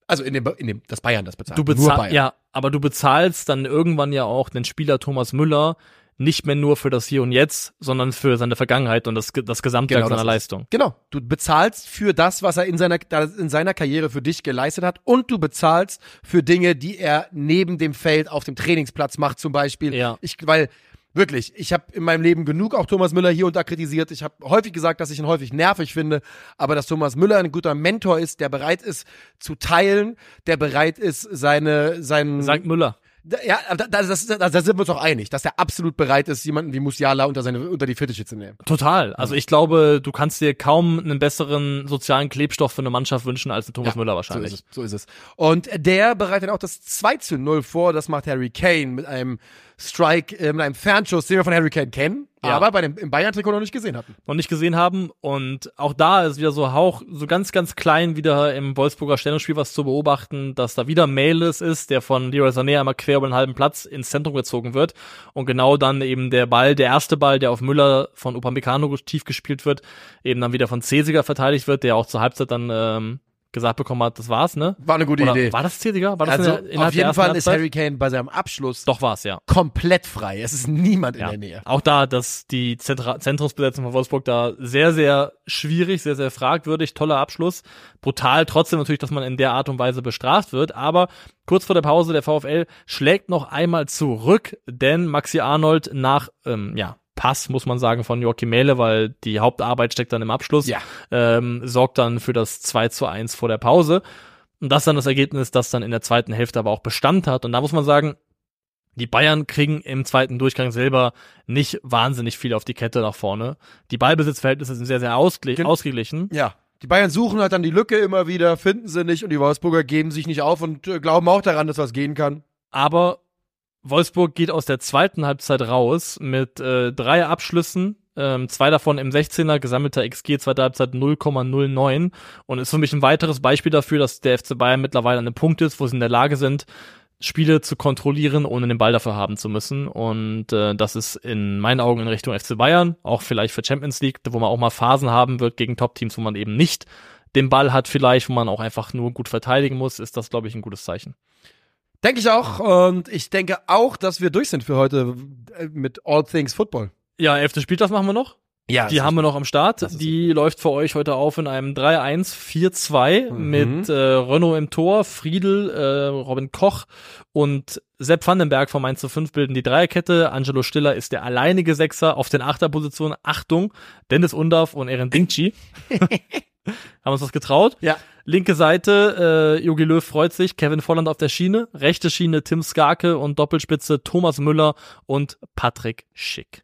Also in dem, in dem, das Bayern das bezahlt. Du bezahlst, Bayern. ja, aber du bezahlst dann irgendwann ja auch den Spieler Thomas Müller nicht mehr nur für das Hier und Jetzt, sondern für seine Vergangenheit und das, das Gesamtwerk Genau, das seiner ist- Leistung. Genau, du bezahlst für das, was er in seiner, in seiner Karriere für dich geleistet hat und du bezahlst für Dinge, die er neben dem Feld auf dem Trainingsplatz macht zum Beispiel. Ja. Ich, weil wirklich, ich habe in meinem Leben genug auch Thomas Müller hier und da kritisiert. Ich habe häufig gesagt, dass ich ihn häufig nervig finde, aber dass Thomas Müller ein guter Mentor ist, der bereit ist zu teilen, der bereit ist, seine, seinen, Sagt Müller. Ja, da, da, das, da, da sind wir uns auch einig, dass er absolut bereit ist, jemanden wie Musiala unter seine unter die Fittiche zu nehmen. Total. Also ich glaube, du kannst dir kaum einen besseren sozialen Klebstoff für eine Mannschaft wünschen als den Thomas Müller wahrscheinlich. So ist, es, so ist es. Und der bereitet auch das 2 zu 0 vor. Das macht Harry Kane mit einem Strike, äh, mit einem Fernschuss, den wir von Harry Kane kennen, Ja. aber bei dem, im Bayern-Trikot noch nicht gesehen hatten. noch nicht gesehen haben. Und auch da ist wieder so Hauch, so ganz, ganz klein wieder im Wolfsburger Stellungsspiel was zu beobachten, dass da wieder Meles ist, der von Leroy Sané einmal quer über den halben Platz ins Zentrum gezogen wird. Und genau dann eben der Ball, der erste Ball, der auf Müller von Upamecano tief gespielt wird, eben dann wieder von Cesiger verteidigt wird, der auch zur Halbzeit dann ähm, gesagt bekommen hat, das war's, ne? War eine gute Oder Idee. War das Cesiger? War das also in der, auf jeden Fall ist? Harry Kane bei seinem Abschluss Doch war's, ja. komplett frei. Es ist niemand in Ja. der Nähe. Auch da, dass die Zentra Zentrumsbesetzung von Wolfsburg da sehr, sehr schwierig, sehr, sehr fragwürdig, toller Abschluss. Brutal trotzdem natürlich, dass man in der Art und Weise bestraft wird. Aber kurz vor der Pause, der VfL schlägt noch einmal zurück, denn Maxi Arnold nach, ähm, ja, Pass, muss man sagen, von Joachim Mähle, weil die Hauptarbeit steckt dann im Abschluss, Ja. ähm, sorgt dann für das 2 zu 1 vor der Pause. Und das dann das Ergebnis, das dann in der zweiten Hälfte aber auch Bestand hat. Und da muss man sagen, die Bayern kriegen im zweiten Durchgang selber nicht wahnsinnig viel auf die Kette nach vorne. Die Ballbesitzverhältnisse sind sehr, sehr ausgeglich Gen- ausgeglichen. Ja. Die Bayern suchen halt dann die Lücke immer wieder, finden sie nicht und die Wolfsburger geben sich nicht auf und äh, glauben auch daran, dass was gehen kann. Aber Wolfsburg geht aus der zweiten Halbzeit raus mit äh, drei Abschlüssen, ähm, zwei davon im 16er, gesammelter XG zweite Halbzeit 0,09 und ist für mich ein weiteres Beispiel dafür, dass der FC Bayern mittlerweile an einem Punkt ist, wo sie in der Lage sind, Spiele zu kontrollieren, ohne den Ball dafür haben zu müssen. Und äh, das ist in meinen Augen in Richtung FC Bayern, auch vielleicht für Champions League, wo man auch mal Phasen haben wird gegen Top-Teams, wo man eben nicht den Ball hat, vielleicht, wo man auch einfach nur gut verteidigen muss, ist das, glaube ich, ein gutes Zeichen. Denke ich auch. Und ich denke auch, dass wir durch sind für heute äh, mit All Things Football. Ja, elfte Spieltag machen wir noch. Ja, Die haben wir noch am Start. Die läuft für euch heute auf in einem 3-1-4-2 Mhm. mit äh, Renault im Tor, Friedel, äh, Robin Koch und Sepp Vandenberg von Mainz 5 bilden die Dreierkette. Angelo Stiller ist der alleinige Sechser auf den Achterpositionen. Achtung, Dennis Undav und Eren Dingchi. Haben uns das getraut? Ja. Linke Seite, äh, Jogi Löw freut sich, Kevin Volland auf der Schiene, rechte Schiene Tim Skarke und Doppelspitze Thomas Müller und Patrick Schick.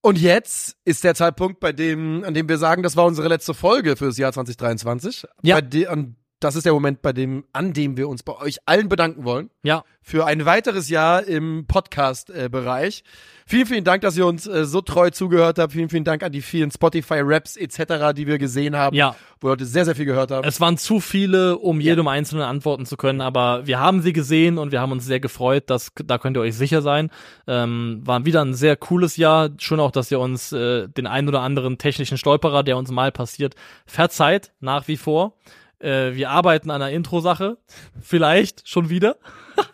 Und jetzt ist der Zeitpunkt, bei dem, an dem wir sagen, das war unsere letzte Folge für das Jahr 2023. Ja. Bei de, an das ist der Moment, bei dem, an dem wir uns bei euch allen bedanken wollen. Ja. Für ein weiteres Jahr im Podcast-Bereich. Vielen, vielen Dank, dass ihr uns äh, so treu zugehört habt. Vielen, vielen Dank an die vielen Spotify-Raps etc., die wir gesehen haben. Ja. Wo Leute sehr, sehr viel gehört haben. Es waren zu viele, um jedem Einzelnen antworten zu können, aber wir haben sie gesehen und wir haben uns sehr gefreut, dass, da könnt ihr euch sicher sein. Ähm, war wieder ein sehr cooles Jahr. Schon auch, dass ihr uns äh, den ein oder anderen technischen Stolperer, der uns mal passiert, verzeiht, nach wie vor. Äh, wir arbeiten an einer Intro-Sache. Vielleicht schon wieder.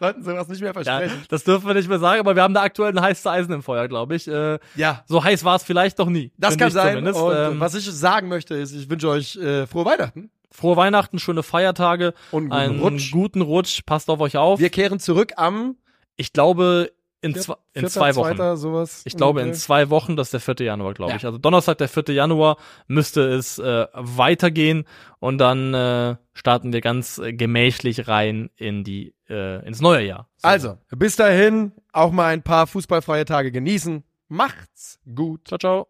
Sollten sie was nicht mehr Ja, versprechen. das dürfen wir nicht mehr sagen, aber wir haben da aktuell ein heißes Eisen im Feuer, glaube ich. Äh, Ja. so heiß war es vielleicht noch nie. Das kann ich sein. zumindest. Und Ähm, was ich sagen möchte, ist, ich wünsche euch äh, frohe Weihnachten. frohe Weihnachten, schöne Feiertage, Und einen einen guten Rutsch. guten Rutsch. Passt auf euch auf. Wir kehren zurück am ich glaube in, Viert- zwei, in vierter, zwei Wochen. Zweiter, sowas. Ich glaube in zwei Wochen, das ist der 4. Januar, glaube Ja. ich. Also Donnerstag, der 4. Januar, müsste es äh, weitergehen und dann äh, starten wir ganz äh, gemächlich rein in die äh, ins neue Jahr. So. Also, bis dahin auch mal ein paar fußballfreie Tage genießen. Macht's gut. ciao, ciao.